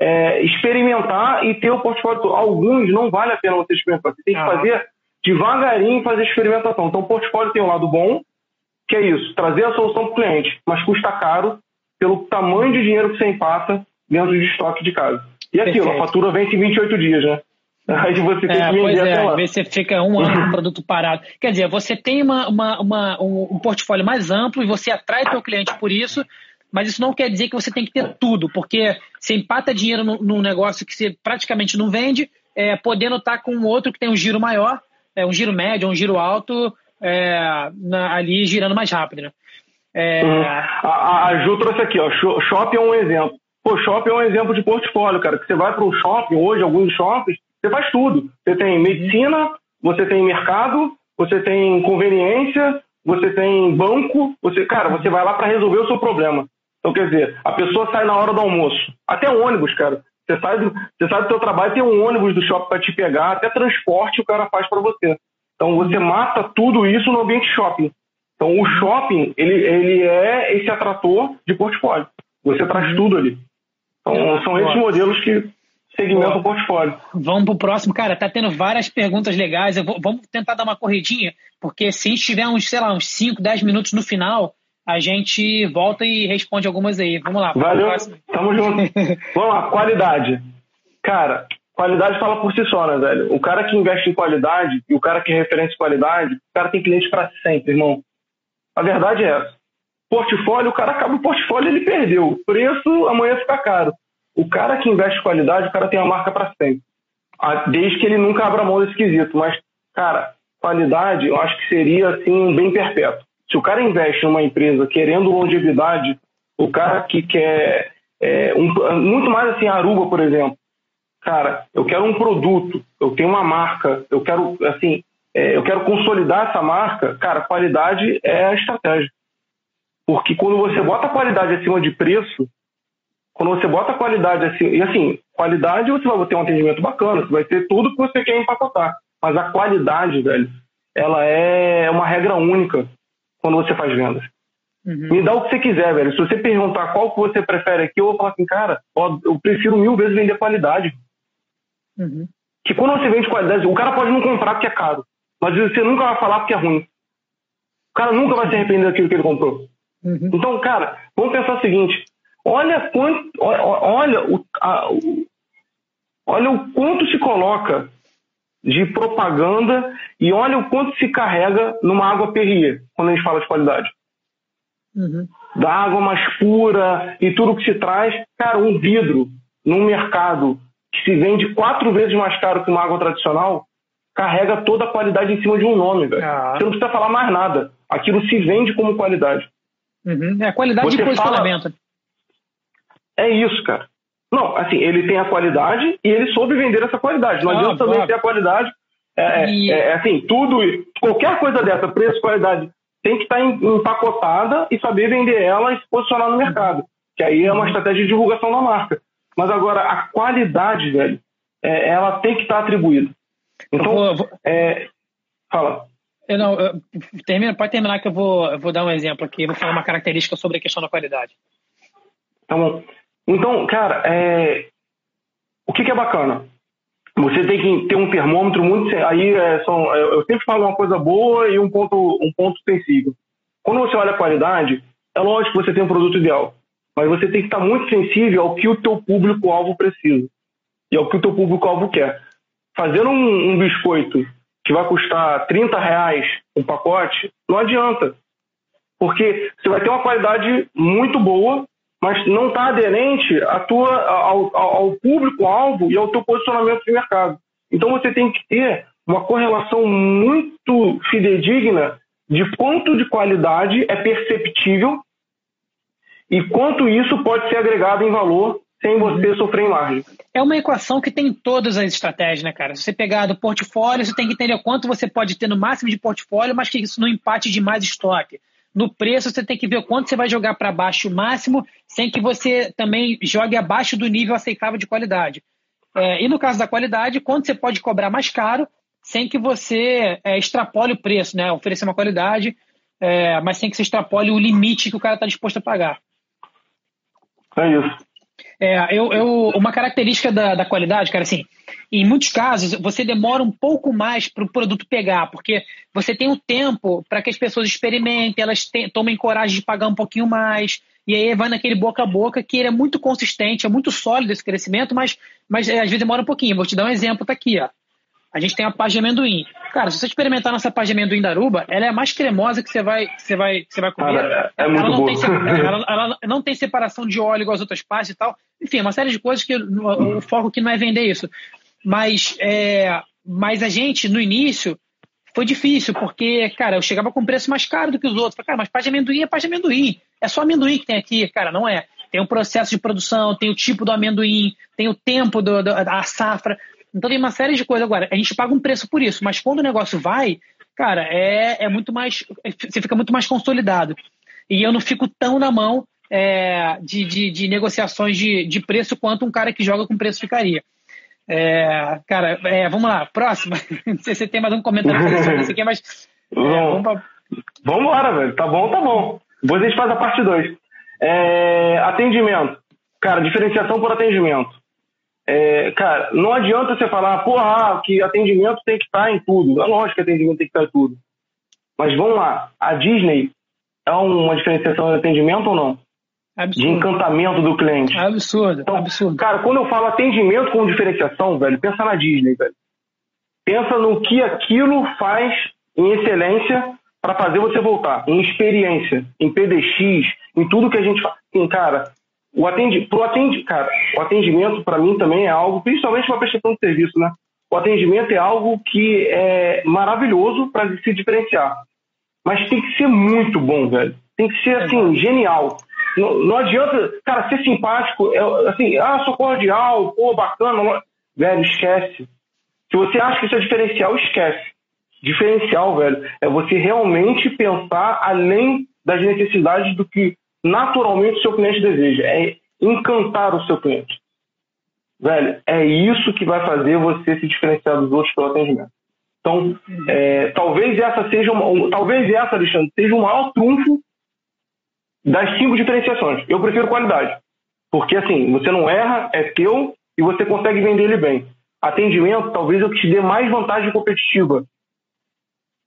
é, experimentar e ter o portfólio. Alguns não vale a pena você experimentar. Você tem que ah. fazer devagarinho fazer experimentação. Então, o portfólio tem um lado bom, que é isso, trazer a solução para o cliente, mas custa caro pelo tamanho de dinheiro que você empata dentro de estoque de casa. E aquilo, Perfeito. a fatura vence em 28 dias, né? Aí você tem é, que vender é, Às vezes você fica um ano com o produto parado. Quer dizer, você tem uma, uma, uma um, portfólio mais amplo e você atrai seu cliente por isso, mas isso não quer dizer que você tem que ter tudo, porque você empata dinheiro num negócio que você praticamente não vende, é, podendo estar com outro que tem um giro maior, é, um giro médio, um giro alto, é, na, ali girando mais rápido. Né? É... Uhum. A, a, Ju trouxe aqui, ó, shopping é um exemplo. Pô, shopping é um exemplo de portfólio, cara, que você vai para um shopping, hoje, alguns shoppings, você faz tudo. Você tem medicina, você tem mercado, você tem conveniência, você tem banco, você, cara, você vai lá para resolver o seu problema. Então, quer dizer, a pessoa sai na hora do almoço. Até ônibus, cara. Você sai do, você sai do seu trabalho, tem um ônibus do shopping para te pegar, até transporte o cara faz para você. Então, você mata tudo isso no ambiente shopping. Então, o shopping, ele, ele é esse atrator de portfólio. Você traz uhum. tudo ali. Então, são esses modelos que segmentam o portfólio. Vamos para o próximo. Cara, tá tendo várias perguntas legais. Vou, vamos tentar dar uma corridinha, porque se tiver uns, sei lá, uns 5, 10 minutos no final, a gente volta e responde algumas aí. Vamos lá. Valeu, tamo junto. Vamos lá, qualidade. Cara, qualidade fala por si só, né, velho? O cara que investe em qualidade e o cara que referência em qualidade, o cara tem cliente para sempre, irmão. A verdade é essa. Portfólio, o cara acaba o portfólio ele perdeu. Preço amanhã fica caro. O cara que investe qualidade, o cara tem a marca para sempre. Desde que ele nunca abra mão desse quesito. Mas, cara, qualidade eu acho que seria assim um bem perpétuo. Se o cara investe numa empresa querendo longevidade, o cara que quer é, um, muito mais assim, Aruba, por exemplo. Cara, eu quero um produto, eu tenho uma marca, eu quero assim, é, eu quero consolidar essa marca. Cara, qualidade é a estratégia. Porque quando você bota qualidade acima de preço, quando você bota qualidade assim, e assim, qualidade você vai ter um atendimento bacana, você vai ter tudo que você quer empacotar. Mas a qualidade, velho, ela é uma regra única quando você faz vendas. Uhum. Me dá o que você quiser, velho. Se você perguntar qual que você prefere aqui, eu vou falar assim, cara, ó, eu prefiro mil vezes vender qualidade. Uhum. Que quando você vende qualidade, o cara pode não comprar porque é caro, mas você nunca vai falar porque é ruim. O cara nunca vai se arrepender daquilo que ele comprou. Uhum. Então, cara, vamos pensar o seguinte: olha quanto, olha o, a, olha o quanto se coloca de propaganda e olha o quanto se carrega numa água Perrier, quando a gente fala de qualidade. Uhum. Da água mais pura e tudo que se traz. Cara, um vidro num mercado que se vende quatro vezes mais caro que uma água tradicional, carrega toda a qualidade em cima de um nome, velho. Ah. Você não precisa falar mais nada. Aquilo se vende como qualidade. Uhum. É a qualidade você de posicionamento. Fala... É isso, cara. Não, assim, ele tem a qualidade e ele soube vender essa qualidade. Não ah, adianta também ter a qualidade. É, é, e... é, assim, tudo, qualquer coisa dessa, preço, qualidade, tem que estar empacotada e saber vender ela e se posicionar no mercado. Que aí é uma uhum. estratégia de divulgação da marca. Mas agora, a qualidade, velho, é, ela tem que estar atribuída. Então, vou, vou... É, fala. Eu não, eu, termina, pode terminar que eu vou, eu vou dar um exemplo aqui, vou falar uma característica sobre a questão da qualidade. Tá bom. Então, cara, é, o que, que, é bacana? Você tem que ter um termômetro muito. Aí é, são, é, eu sempre falo uma coisa boa e um ponto, um ponto sensível. Quando você olha a qualidade, é lógico que você tem um produto ideal, mas você tem que estar muito sensível ao que o teu público-alvo precisa e ao que o teu público-alvo quer. Fazendo um, um, biscoito que vai custar 30 reais um pacote, não adianta. Porque você vai ter uma qualidade muito boa, mas não está aderente à tua, ao, ao público-alvo e ao teu posicionamento de mercado. Então você tem que ter uma correlação muito fidedigna de quanto de qualidade é perceptível e quanto isso pode ser agregado em valor sem você sofrer em margem. É uma equação que tem todas as estratégias, né, cara? Se você pegar do portfólio, você tem que entender quanto você pode ter no máximo de portfólio, mas que isso não empate de mais estoque. No preço, você tem que ver o quanto você vai jogar para baixo o máximo, sem que você também jogue abaixo do nível aceitável de qualidade. É, e no caso da qualidade, quanto você pode cobrar mais caro, sem que você é, extrapole o preço, né? Oferecer uma qualidade, é, mas sem que você extrapole o limite que o cara está disposto a pagar. É isso. É, eu, eu, uma característica da, da qualidade, cara, assim, em muitos casos você demora um pouco mais para o produto pegar, porque você tem o um tempo para que as pessoas experimentem, elas te, tomem coragem de pagar um pouquinho mais, e aí vai naquele boca a boca que ele é muito consistente, é muito sólido esse crescimento, mas, mas é, às vezes demora um pouquinho. Vou te dar um exemplo, tá aqui, ó. A gente tem a paz de amendoim. Cara, se você experimentar nossa paz de amendoim da Aruba, ela é a mais cremosa que você vai, que você vai, que você vai comer. Cara, é, é ela, não tem, ela, ela, não tem separação de óleo igual as outras partes e tal. Enfim, uma série de coisas que o, o foco aqui não é vender isso. Mas, é, mas a gente, no início, foi difícil, porque, cara, eu chegava com preço mais caro do que os outros. Falei, cara, mas paz de amendoim é paz de amendoim. É só amendoim que tem aqui. Cara, não é. Tem um processo de produção, tem o tipo do amendoim, tem o tempo da safra. Então tem uma série de coisas. Agora, a gente paga um preço por isso, mas quando o negócio vai, cara, é, é muito mais. Você fica muito mais consolidado. E eu não fico tão na mão é, de, de, de, negociações de, de preço quanto um cara que joga com preço ficaria. É, cara, é, vamos lá, próxima. Não sei se você tem mais um comentário sobre isso aqui, mas. É, vamos pra... Vamos embora, velho. Tá bom, tá bom. Depois a gente faz a parte 2. É, atendimento. Cara, diferenciação por atendimento. É, cara, não adianta você falar, porra, que atendimento tem que estar em tudo. É lógico que atendimento tem que estar em tudo. Mas vamos lá, a Disney é uma diferenciação de atendimento ou não? Absurdo. De encantamento do cliente. Absurdo, então, absurdo. Cara, quando eu falo atendimento como diferenciação, velho, pensa na Disney, velho. Pensa no que aquilo faz em excelência para fazer você voltar. Em experiência, em PDX, em tudo que a gente faz. Cara, o atendi, pro atendi, cara, o atendimento para mim também é algo, principalmente uma prestação de serviço, né? O atendimento é algo que é maravilhoso para se diferenciar. Mas tem que ser muito bom, velho. Tem que ser assim, genial. Não, não adianta, cara, ser simpático, é, assim, ah, sou cordial, pô, bacana. Velho, esquece. Se você acha que isso é diferencial, esquece. Diferencial, velho, é você realmente pensar além das necessidades do que naturalmente o seu cliente deseja. É encantar o seu cliente. Velho, é isso que vai fazer você se diferenciar dos outros pelo atendimento. Então, é, talvez essa seja talvez essa, Alexandre, seja o maior trunfo das cinco diferenciações. Eu prefiro qualidade. Porque assim, você não erra, é teu e você consegue vender ele bem. Atendimento, talvez eu te dê mais vantagem competitiva.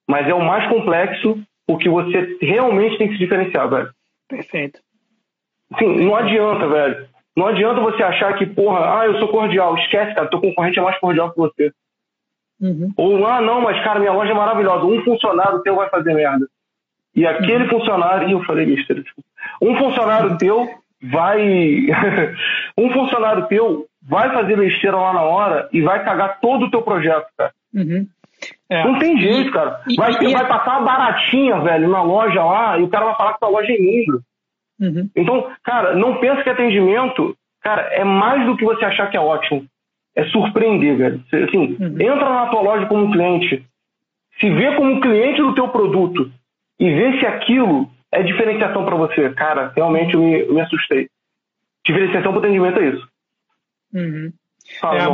Mas é o mais complexo, porque você realmente tem que se diferenciar, velho. Perfeito. Sim, não adianta, velho. Não adianta você achar que, porra, ah, eu sou cordial. Esquece, cara, teu concorrente é mais cordial que você. Uhum. Ou, ah, não, mas, cara, minha loja é maravilhosa. Um funcionário teu vai fazer merda. E aquele uhum. funcionário. Ih, eu falei besteira. Um funcionário teu vai. um funcionário teu vai fazer besteira lá na hora e vai cagar todo o teu projeto, cara. Uhum. É. Não tem jeito, cara. Vai, e, vai passar uma baratinha, velho, na loja lá, e o cara vai falar que a loja é imundo. Uhum. Então, cara, não pensa que atendimento, cara, é mais do que você achar que é ótimo. É surpreender, velho. Assim, uhum. entra na tua loja como cliente, se vê como cliente do teu produto e vê se aquilo é diferenciação para você. Cara, realmente eu me, eu me assustei. Diferenciação para atendimento é isso. Uhum. É,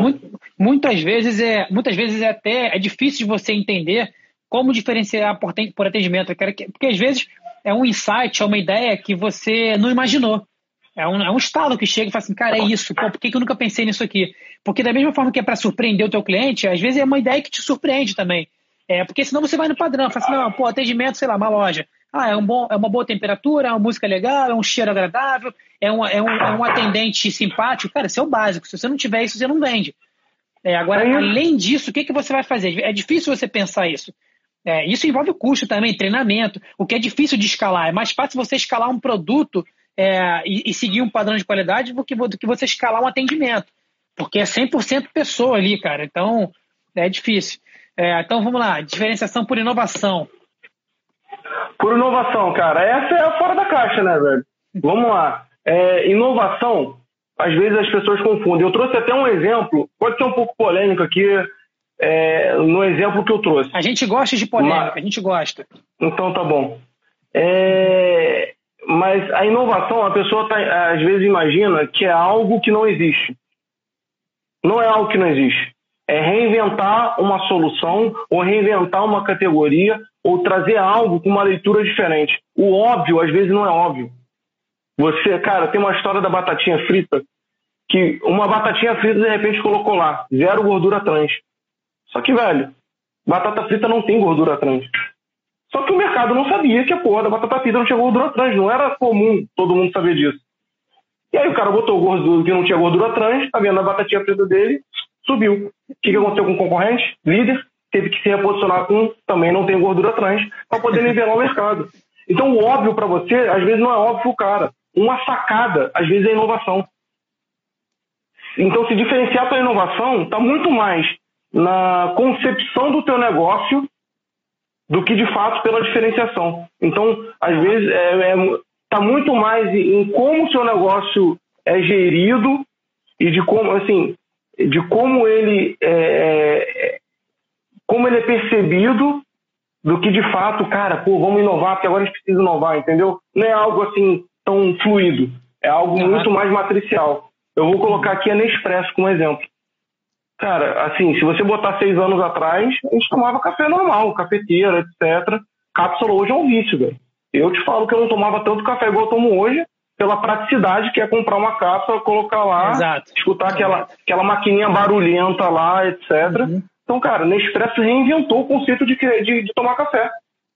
muitas vezes é muitas vezes é até é difícil de você entender como diferenciar por, por atendimento, porque às vezes é um insight, é uma ideia que você não imaginou. É um, é um estado que chega e fala assim, cara, é isso, pô, por que, que eu nunca pensei nisso aqui? Porque da mesma forma que é para surpreender o teu cliente, às vezes é uma ideia que te surpreende também. É, porque senão você vai no padrão, fala assim, não, pô, atendimento, sei lá, uma loja. Ah, é, um bom, é uma boa temperatura, é uma música legal, é um cheiro agradável, é um, é um, é um atendente simpático. Cara, isso é o básico. Se você não tiver isso, você não vende. É, agora, além disso, o que, que você vai fazer? É difícil você pensar isso. É, isso envolve custo também, treinamento. O que é difícil de escalar. É mais fácil você escalar um produto é, e, e, seguir um padrão de qualidade do que, do que você escalar um atendimento. Porque é 100% pessoa ali, cara. Então, é difícil. É, então, vamos lá. Diferenciação por inovação. Por inovação, cara. Essa é a fora da caixa, né, velho? Vamos lá. É, inovação, às vezes as pessoas confundem. Eu trouxe até um exemplo, pode ser um pouco polêmico aqui, é, no exemplo que eu trouxe. A gente gosta de polêmica, mas, a gente gosta. Então tá bom. É, mas a inovação, a pessoa tá, às vezes imagina que é algo que não existe. Não é algo que não existe. É reinventar uma solução ou reinventar uma categoria ou trazer algo com uma leitura diferente. O óbvio, às vezes, não é óbvio. Você, cara, tem uma história da batatinha frita que uma batatinha frita de repente colocou lá, zero gordura trans. Só que, velho, batata frita não tem gordura trans. Só que o mercado não sabia que a porra da batata frita não tinha gordura trans. Não era comum todo mundo saber disso. E aí o cara botou gordura que não tinha gordura trans, tá vendo a batatinha frita dele, subiu. O que, que aconteceu com o concorrente? Líder, teve que se reposicionar com também não tem gordura trans para poder nivelar o mercado. Então o óbvio para você, às vezes não é óbvio o cara. Uma sacada, às vezes é inovação. Então se diferenciar pela inovação está muito mais na concepção do teu negócio do que de fato pela diferenciação. Então, às vezes, está é, é, tá muito mais em como o seu negócio é gerido e de como, assim, de como ele é, é, como ele é percebido do que de fato, cara, pô, vamos inovar, porque agora a gente precisa inovar, entendeu? Não é algo assim tão fluido, é algo muito mais matricial. Eu vou colocar aqui a Nespresso como exemplo. Cara, assim, se você botar seis anos atrás, a gente tomava café normal, cafeteira, etc. Cápsula hoje é um vício, velho. Eu te falo que eu não tomava tanto café igual eu tomo hoje, pela praticidade que é comprar uma cápsula, colocar lá, Exato. escutar aquela, aquela maquininha barulhenta lá, etc. Uhum. Então, cara, Nespresso reinventou o conceito de, de, de tomar café.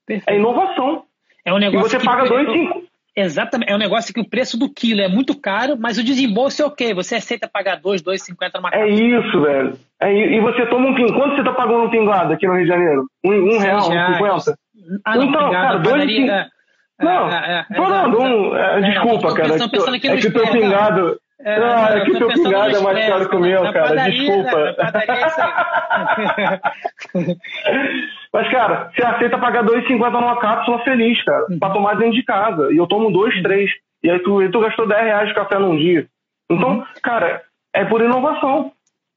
Perfeito. É inovação. É um negócio e você paga 2,5. Exatamente. É um negócio que o preço do quilo é muito caro, mas o desembolso é ok. Você aceita pagar 2, 2,50 numa É isso, velho. É, e você toma um pingado. Quanto você tá pagando um pingado aqui no Rio de Janeiro? Um, um real, um cinquenta? Ah, não, então, cara, dois padaria, é, não, é, é, um. É, desculpa, cara. É que o teu pingado. É, não, é que o teu pingado é mais caro que o meu, cara. Padaria, desculpa. Padaria é. Mas, cara, você aceita pagar 2,50 numa cápsula feliz, cara, uhum. pra tomar dentro de casa. E eu tomo dois, uhum. três. E aí tu, e tu gastou 10 reais de café num dia. Então, uhum. cara, é por inovação.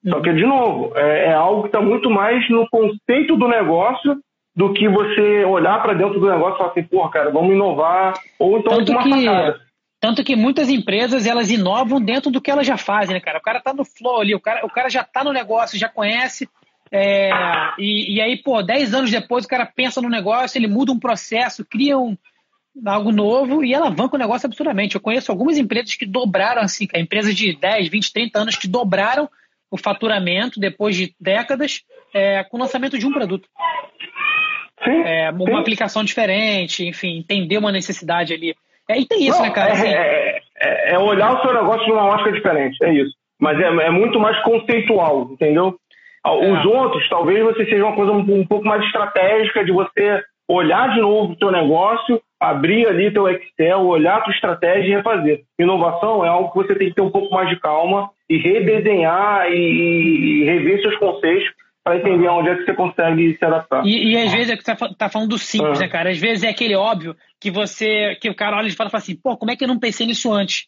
Só que, de novo, é, é algo que está muito mais no conceito do negócio do que você olhar para dentro do negócio e falar assim, porra, cara, vamos inovar. Ou então tanto uma que, sacada. Tanto que muitas empresas, elas inovam dentro do que elas já fazem, né, cara? O cara tá no flow ali, o cara, o cara já tá no negócio, já conhece, é, e, e, aí, pô, 10 anos depois o cara pensa no negócio, ele muda um processo, cria um, algo novo e alavanca o negócio absurdamente. Eu conheço algumas empresas que dobraram assim, é empresas de 10, 20, 30 anos que dobraram o faturamento depois de décadas é, com o lançamento de um produto. Sim, é, uma sim. aplicação diferente, enfim, entender uma necessidade ali. É, e tem isso, Não, né, cara? Assim, é, é, é, olhar o seu negócio de uma ótica diferente, é isso. Mas é, é muito mais conceitual, entendeu? Ah, os é. outros, talvez você seja uma coisa um, um, pouco mais estratégica de você olhar de novo o teu negócio, abrir ali teu Excel, olhar a tua estratégia e refazer. Inovação é algo que você tem que ter um pouco mais de calma e redesenhar e, e rever seus conceitos para entender onde é que você consegue se adaptar. E, e às vezes é que você tá, tá falando do simples, ah. né, cara? Às vezes é aquele óbvio que você, que o cara olha e fala, fala assim, pô, como é que eu não pensei nisso antes?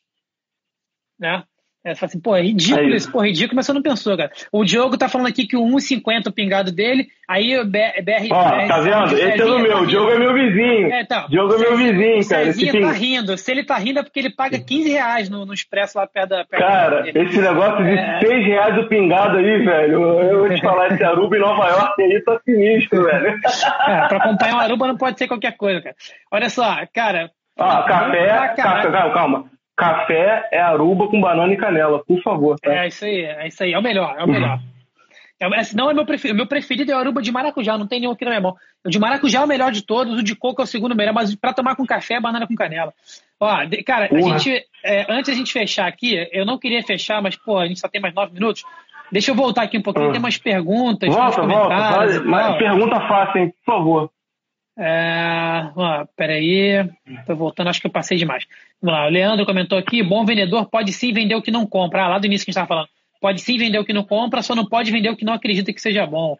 Né? É, fala assim, pô, é ridículo é isso, pô, ridículo, mas você não pensou, cara. O Diogo tá falando aqui que o 1,50 o pingado dele, aí o BR. BR Ó, tá vendo? Esse é o meu, tá o Diogo é meu vizinho. É, então, Diogo é meu vizinho, cara. Esse tá rindo. Se ele tá rindo é porque ele paga 15 reais no, no Expresso lá perto da. Perto cara, da esse negócio de é... 6 reais o pingado aí, velho. Eu vou te falar, esse Aruba em Nova York aí tá sinistro, velho. É, pra acompanhar um Aruba não pode ser qualquer coisa, cara. Olha só, cara. Ah, café, café, calma, calma. Café é aruba com banana e canela, por favor. Tá? É isso aí, é isso aí, é o melhor, é o melhor. É, não é meu preferido. Meu preferido é o aruba de maracujá, não tem nenhum aqui na minha mão. O de maracujá é o melhor de todos, o de coco é o segundo melhor, mas para tomar com café é banana com canela. Ó, de, cara, a gente, é, antes a gente fechar aqui, eu não queria fechar, mas pô, a gente só tem mais nove minutos. Deixa eu voltar aqui um pouquinho, uhum. tem umas perguntas, volta, volta, vai, pergunta fácil, hein, por favor. É, peraí, tô voltando, acho que eu passei demais. Vamos lá, o Leandro comentou aqui: bom vendedor pode sim vender o que não compra. Ah, lá do início que a gente estava falando. Pode sim vender o que não compra, só não pode vender o que não acredita que seja bom.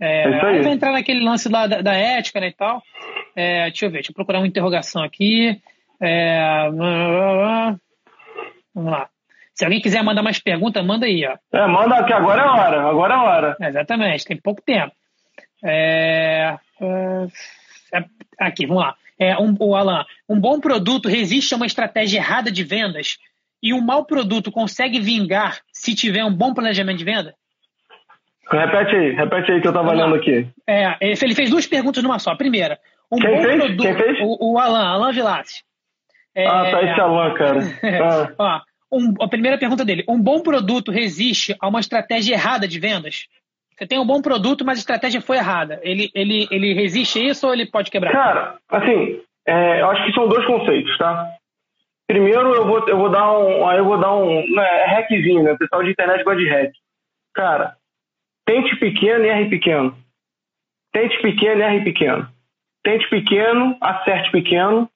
É, é aí vai entrar naquele lance lá da, da ética né, e tal. É, deixa eu ver, deixa eu procurar uma interrogação aqui. É, vamos lá. Se alguém quiser mandar mais perguntas, manda aí, ó. É, manda que agora é hora, agora é hora. exatamente, tem pouco tempo. É, é, aqui, vamos lá. É, um, o Alan, um bom produto resiste a uma estratégia errada de vendas e um mau produto consegue vingar se tiver um bom planejamento de venda? Repete aí, repete aí que eu estava olhando aqui. É, ele fez duas perguntas numa só. Primeira, um Quem bom fez? produto. Quem fez? O, o Alan, Alan Vilassi. É, ah, tá esse Alan, cara. Ah. Ó, um, a primeira pergunta dele: um bom produto resiste a uma estratégia errada de vendas? Você tem um bom produto, mas a estratégia foi errada. Ele, ele, ele resiste isso ou ele pode quebrar? Cara, assim, é, eu acho que são dois conceitos, tá? Primeiro, eu vou, eu vou dar um. Aí eu vou dar um. É hackzinho, né? O pessoal de internet gosta de hack. Cara, tente pequeno e erre pequeno. Tente pequeno e erre pequeno. Tente pequeno, acerte pequeno.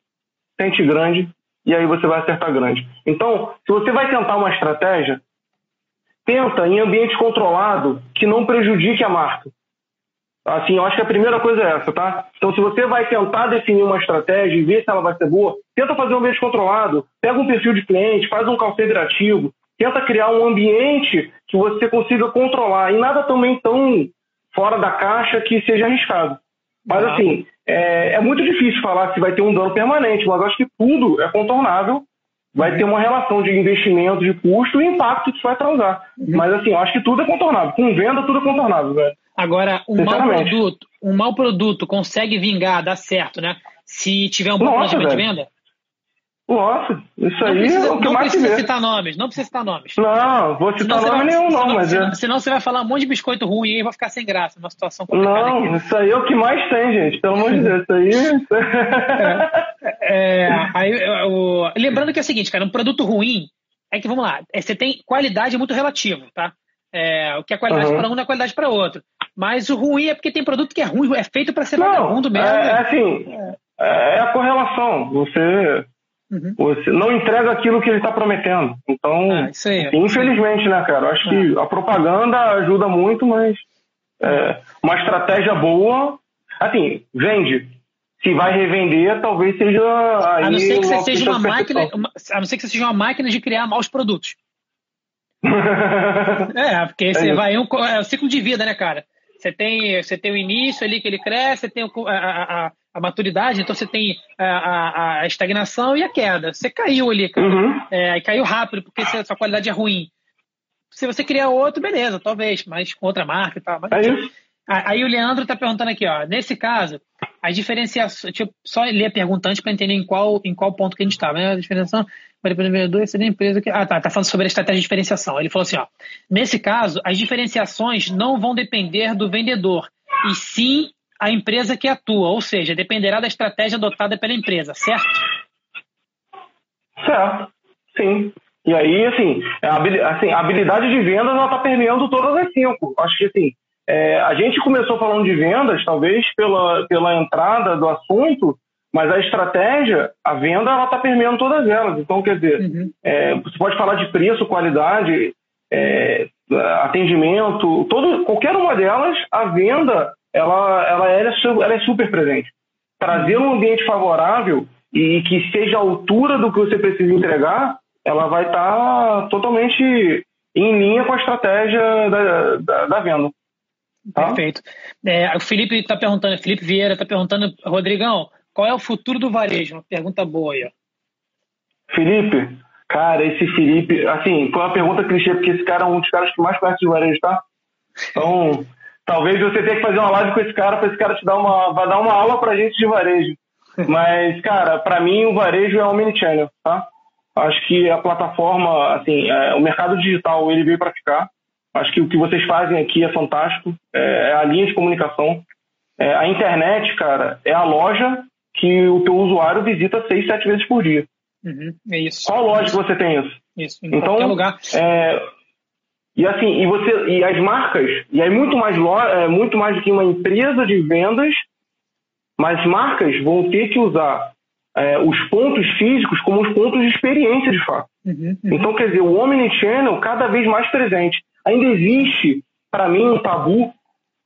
Tente grande, e aí você vai acertar grande. Então, se você vai tentar uma estratégia, tenta em ambiente controlado que não prejudique a marca. Assim, eu acho que a primeira coisa é essa, tá? Então, se você vai tentar definir uma estratégia e ver se ela vai ser boa, tenta fazer um ambiente controlado, pega um perfil de cliente, faz um call ativo, tenta criar um ambiente que você consiga controlar e nada também tão fora da caixa que seja arriscado. Mas, assim, é, é muito difícil falar se vai ter um dano permanente, mas eu acho que tudo é contornável vai ter uma relação de investimento, de custo e impacto que isso vai causar. Uhum. Mas assim, eu acho que tudo é contornável. Com venda, tudo é contornável, velho. Agora, um mau produto, um mau produto consegue vingar, dar certo, né? Se tiver um bom Nossa, planejamento de venda? Nossa, isso aí precisa, é o que não mais precisa citar nomes, não precisa citar nomes. Não, vou citar senão nome vai, nenhum, não, mas senão, é. senão você vai falar um monte de biscoito ruim e vai ficar sem graça numa situação complicada. Não, aqui. isso aí é o que mais tem, gente, pelo amor de Deus, isso aí. é, é, aí o, lembrando que é o seguinte, cara, um produto ruim é que, vamos lá, é, você tem qualidade muito relativa, tá? É, o que é qualidade uhum. para um não é qualidade para outro. Mas o ruim é porque tem produto que é ruim, é feito para ser não, vagabundo mesmo. É, é assim, é, é a correlação. Você Uhum. Você não entrega aquilo que ele está prometendo. Então, ah, aí, infelizmente, né, cara? Eu acho ah. que a propaganda ajuda muito, mas é, uma estratégia boa, assim, vende. Se vai revender, talvez seja. Aí a não ser que você seja uma máquina. Uma, a não ser que você seja uma máquina de criar maus produtos. é, porque é você vai. Um, é o ciclo de vida, né, cara? Você tem, você tem o início ali que ele cresce, você tem a, a, a maturidade, então você tem a, a, estagnação e a queda. Você caiu ali, cara. Uhum. É, e caiu rápido, porque a sua qualidade é ruim. Se você criar outro, beleza, talvez, mas com outra marca e tal. Mas, é aí o Leandro está perguntando aqui, ó. Nesse caso, as diferenciações. Eu só ler a pergunta antes para entender em qual, em qual ponto que a gente estava. Né? A diferenciação para o vendedor seria empresa que. Ah, tá. Tá falando sobre a estratégia de diferenciação. Ele falou assim, ó. Nesse caso, as diferenciações não vão depender do vendedor, e sim a empresa que atua, ou seja, dependerá da estratégia adotada pela empresa, certo? Certo, sim. E aí, assim, a, assim, a habilidade de vendas está permeando todas as cinco. Acho que, assim, é, a gente começou falando de vendas, talvez pela, pela entrada do assunto, mas a estratégia, a venda, ela está permeando todas elas. Então, quer dizer, uhum. é, você pode falar de preço, qualidade, é, atendimento, todo, qualquer uma delas, a venda ela, ela, é, ela é super presente. Trazer um ambiente favorável e que seja a altura do que você precisa entregar, ela vai estar tá totalmente em linha com a estratégia da, da, da venda. Tá? Perfeito. É, o Felipe está perguntando, Felipe Vieira está perguntando, Rodrigão, qual é o futuro do varejo? Uma pergunta boa aí. Felipe, cara, esse Felipe, assim, foi uma pergunta clichê, porque esse cara é um dos caras que mais conhece o varejo, tá? Então, talvez você tenha que fazer uma live com esse cara, para esse cara te dar uma, vai dar uma aula pra gente de varejo. Mas, cara, para mim o varejo é omnichannel, tá? Acho que a plataforma, assim, é, o mercado digital ele veio para ficar. Acho que o que vocês fazem aqui é fantástico. É, é a linha de comunicação. É, a internet, cara, é a loja que o teu usuário visita seis, sete vezes por dia. Uhum, é isso. Qual loja que você tem isso? Isso, em então, qualquer lugar. É, e assim, e você e as marcas, e aí muito mais é, muito mais do que uma empresa de vendas, mas marcas vão ter que usar é, os pontos físicos como os pontos de experiência de fato. Uhum, uhum. Então, quer dizer, o Omnichannel cada vez mais presente. Ainda existe, para mim, um tabu,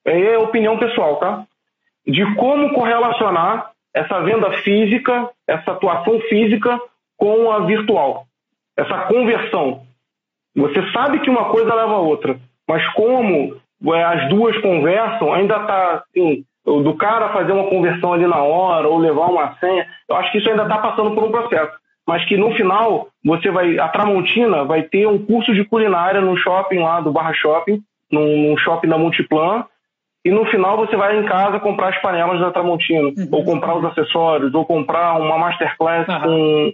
é opinião pessoal, tá? De como correlacionar essa venda física, essa atuação física com a virtual. Essa conversão. Você sabe que uma coisa leva a outra, mas como é, as duas conversam, ainda está assim, do cara fazer uma conversão ali na hora ou levar uma senha, eu acho que isso ainda está passando por um processo. Mas que no final, você vai. A Tramontina vai ter um curso de culinária no shopping lá do Barra Shopping, num, shopping da Multiplan, e no final você vai em casa comprar as panelas da Tramontina, uhum. ou comprar os acessórios, ou comprar uma masterclass uhum. com.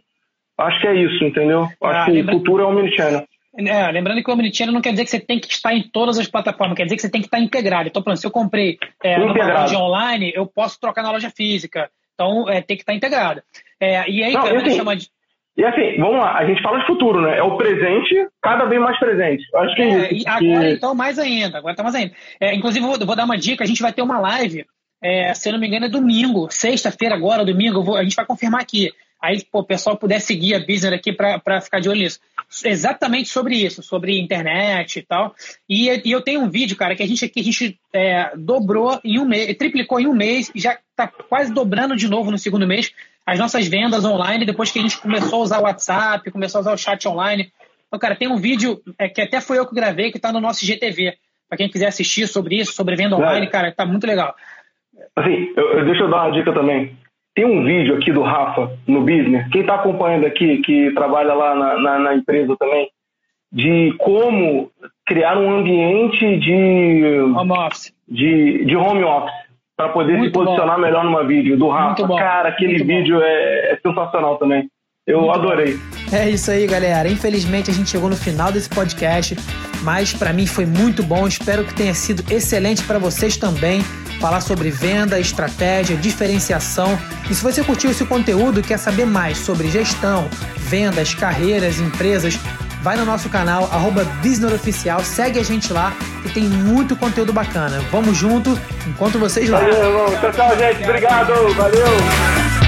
Acho que é isso, entendeu? Acho ah, que lembra... futuro é o omnichannel. É, lembrando que o Omnichannel não quer dizer que você tem que estar em todas as plataformas, quer dizer que você tem que estar integrado. Então, por exemplo, se eu comprei é, numa loja online, eu posso trocar na loja física. Então, é, tem que estar integrado. É, e aí, não, cara, assim, chama de... E assim, vamos lá, a gente fala de futuro, né? É o presente cada vez mais presente. Acho que é, é isso. Agora, então, mais ainda. Agora tá mais ainda. É, inclusive, vou, vou, dar uma dica: a gente vai ter uma live, é, se eu não me engano, é domingo, sexta-feira, agora, domingo, vou, a gente vai confirmar aqui. Aí, pô, o pessoal puder seguir a business aqui para ficar de olho nisso exatamente sobre isso, sobre internet e tal. E, e eu tenho um vídeo, cara, que a gente aqui a gente é, dobrou em um mês, triplicou em um mês e já está quase dobrando de novo no segundo mês as nossas vendas online depois que a gente começou a usar o WhatsApp, começou a usar o chat online. Então, cara, tem um vídeo é, que até foi eu que gravei, que está no nosso GTV. Para quem quiser assistir sobre isso, sobre venda online, é. cara, tá muito legal. Assim, eu, eu, deixa eu dar uma dica também. Tem um vídeo aqui do Rafa no Business, quem está acompanhando aqui, que trabalha lá na, na, na, empresa também, de como criar um ambiente de home office, de, de home office para poder Muito se posicionar bom. melhor numa vídeo do Rafa. Cara, aquele vídeo é, é, sensacional também. Eu Muito adorei. Bom. É isso aí, galera. Infelizmente a gente chegou no final desse podcast, mas para mim foi muito bom. Espero que tenha sido excelente para vocês também falar sobre venda, estratégia, diferenciação. E se você curtiu esse conteúdo e quer saber mais sobre gestão, vendas, carreiras, empresas, vai no nosso canal, arroba Oficial, segue a gente lá que tem muito conteúdo bacana. Vamos junto, encontro vocês lá. Valeu, irmão. Tchau, tchau, gente. Obrigado. Valeu.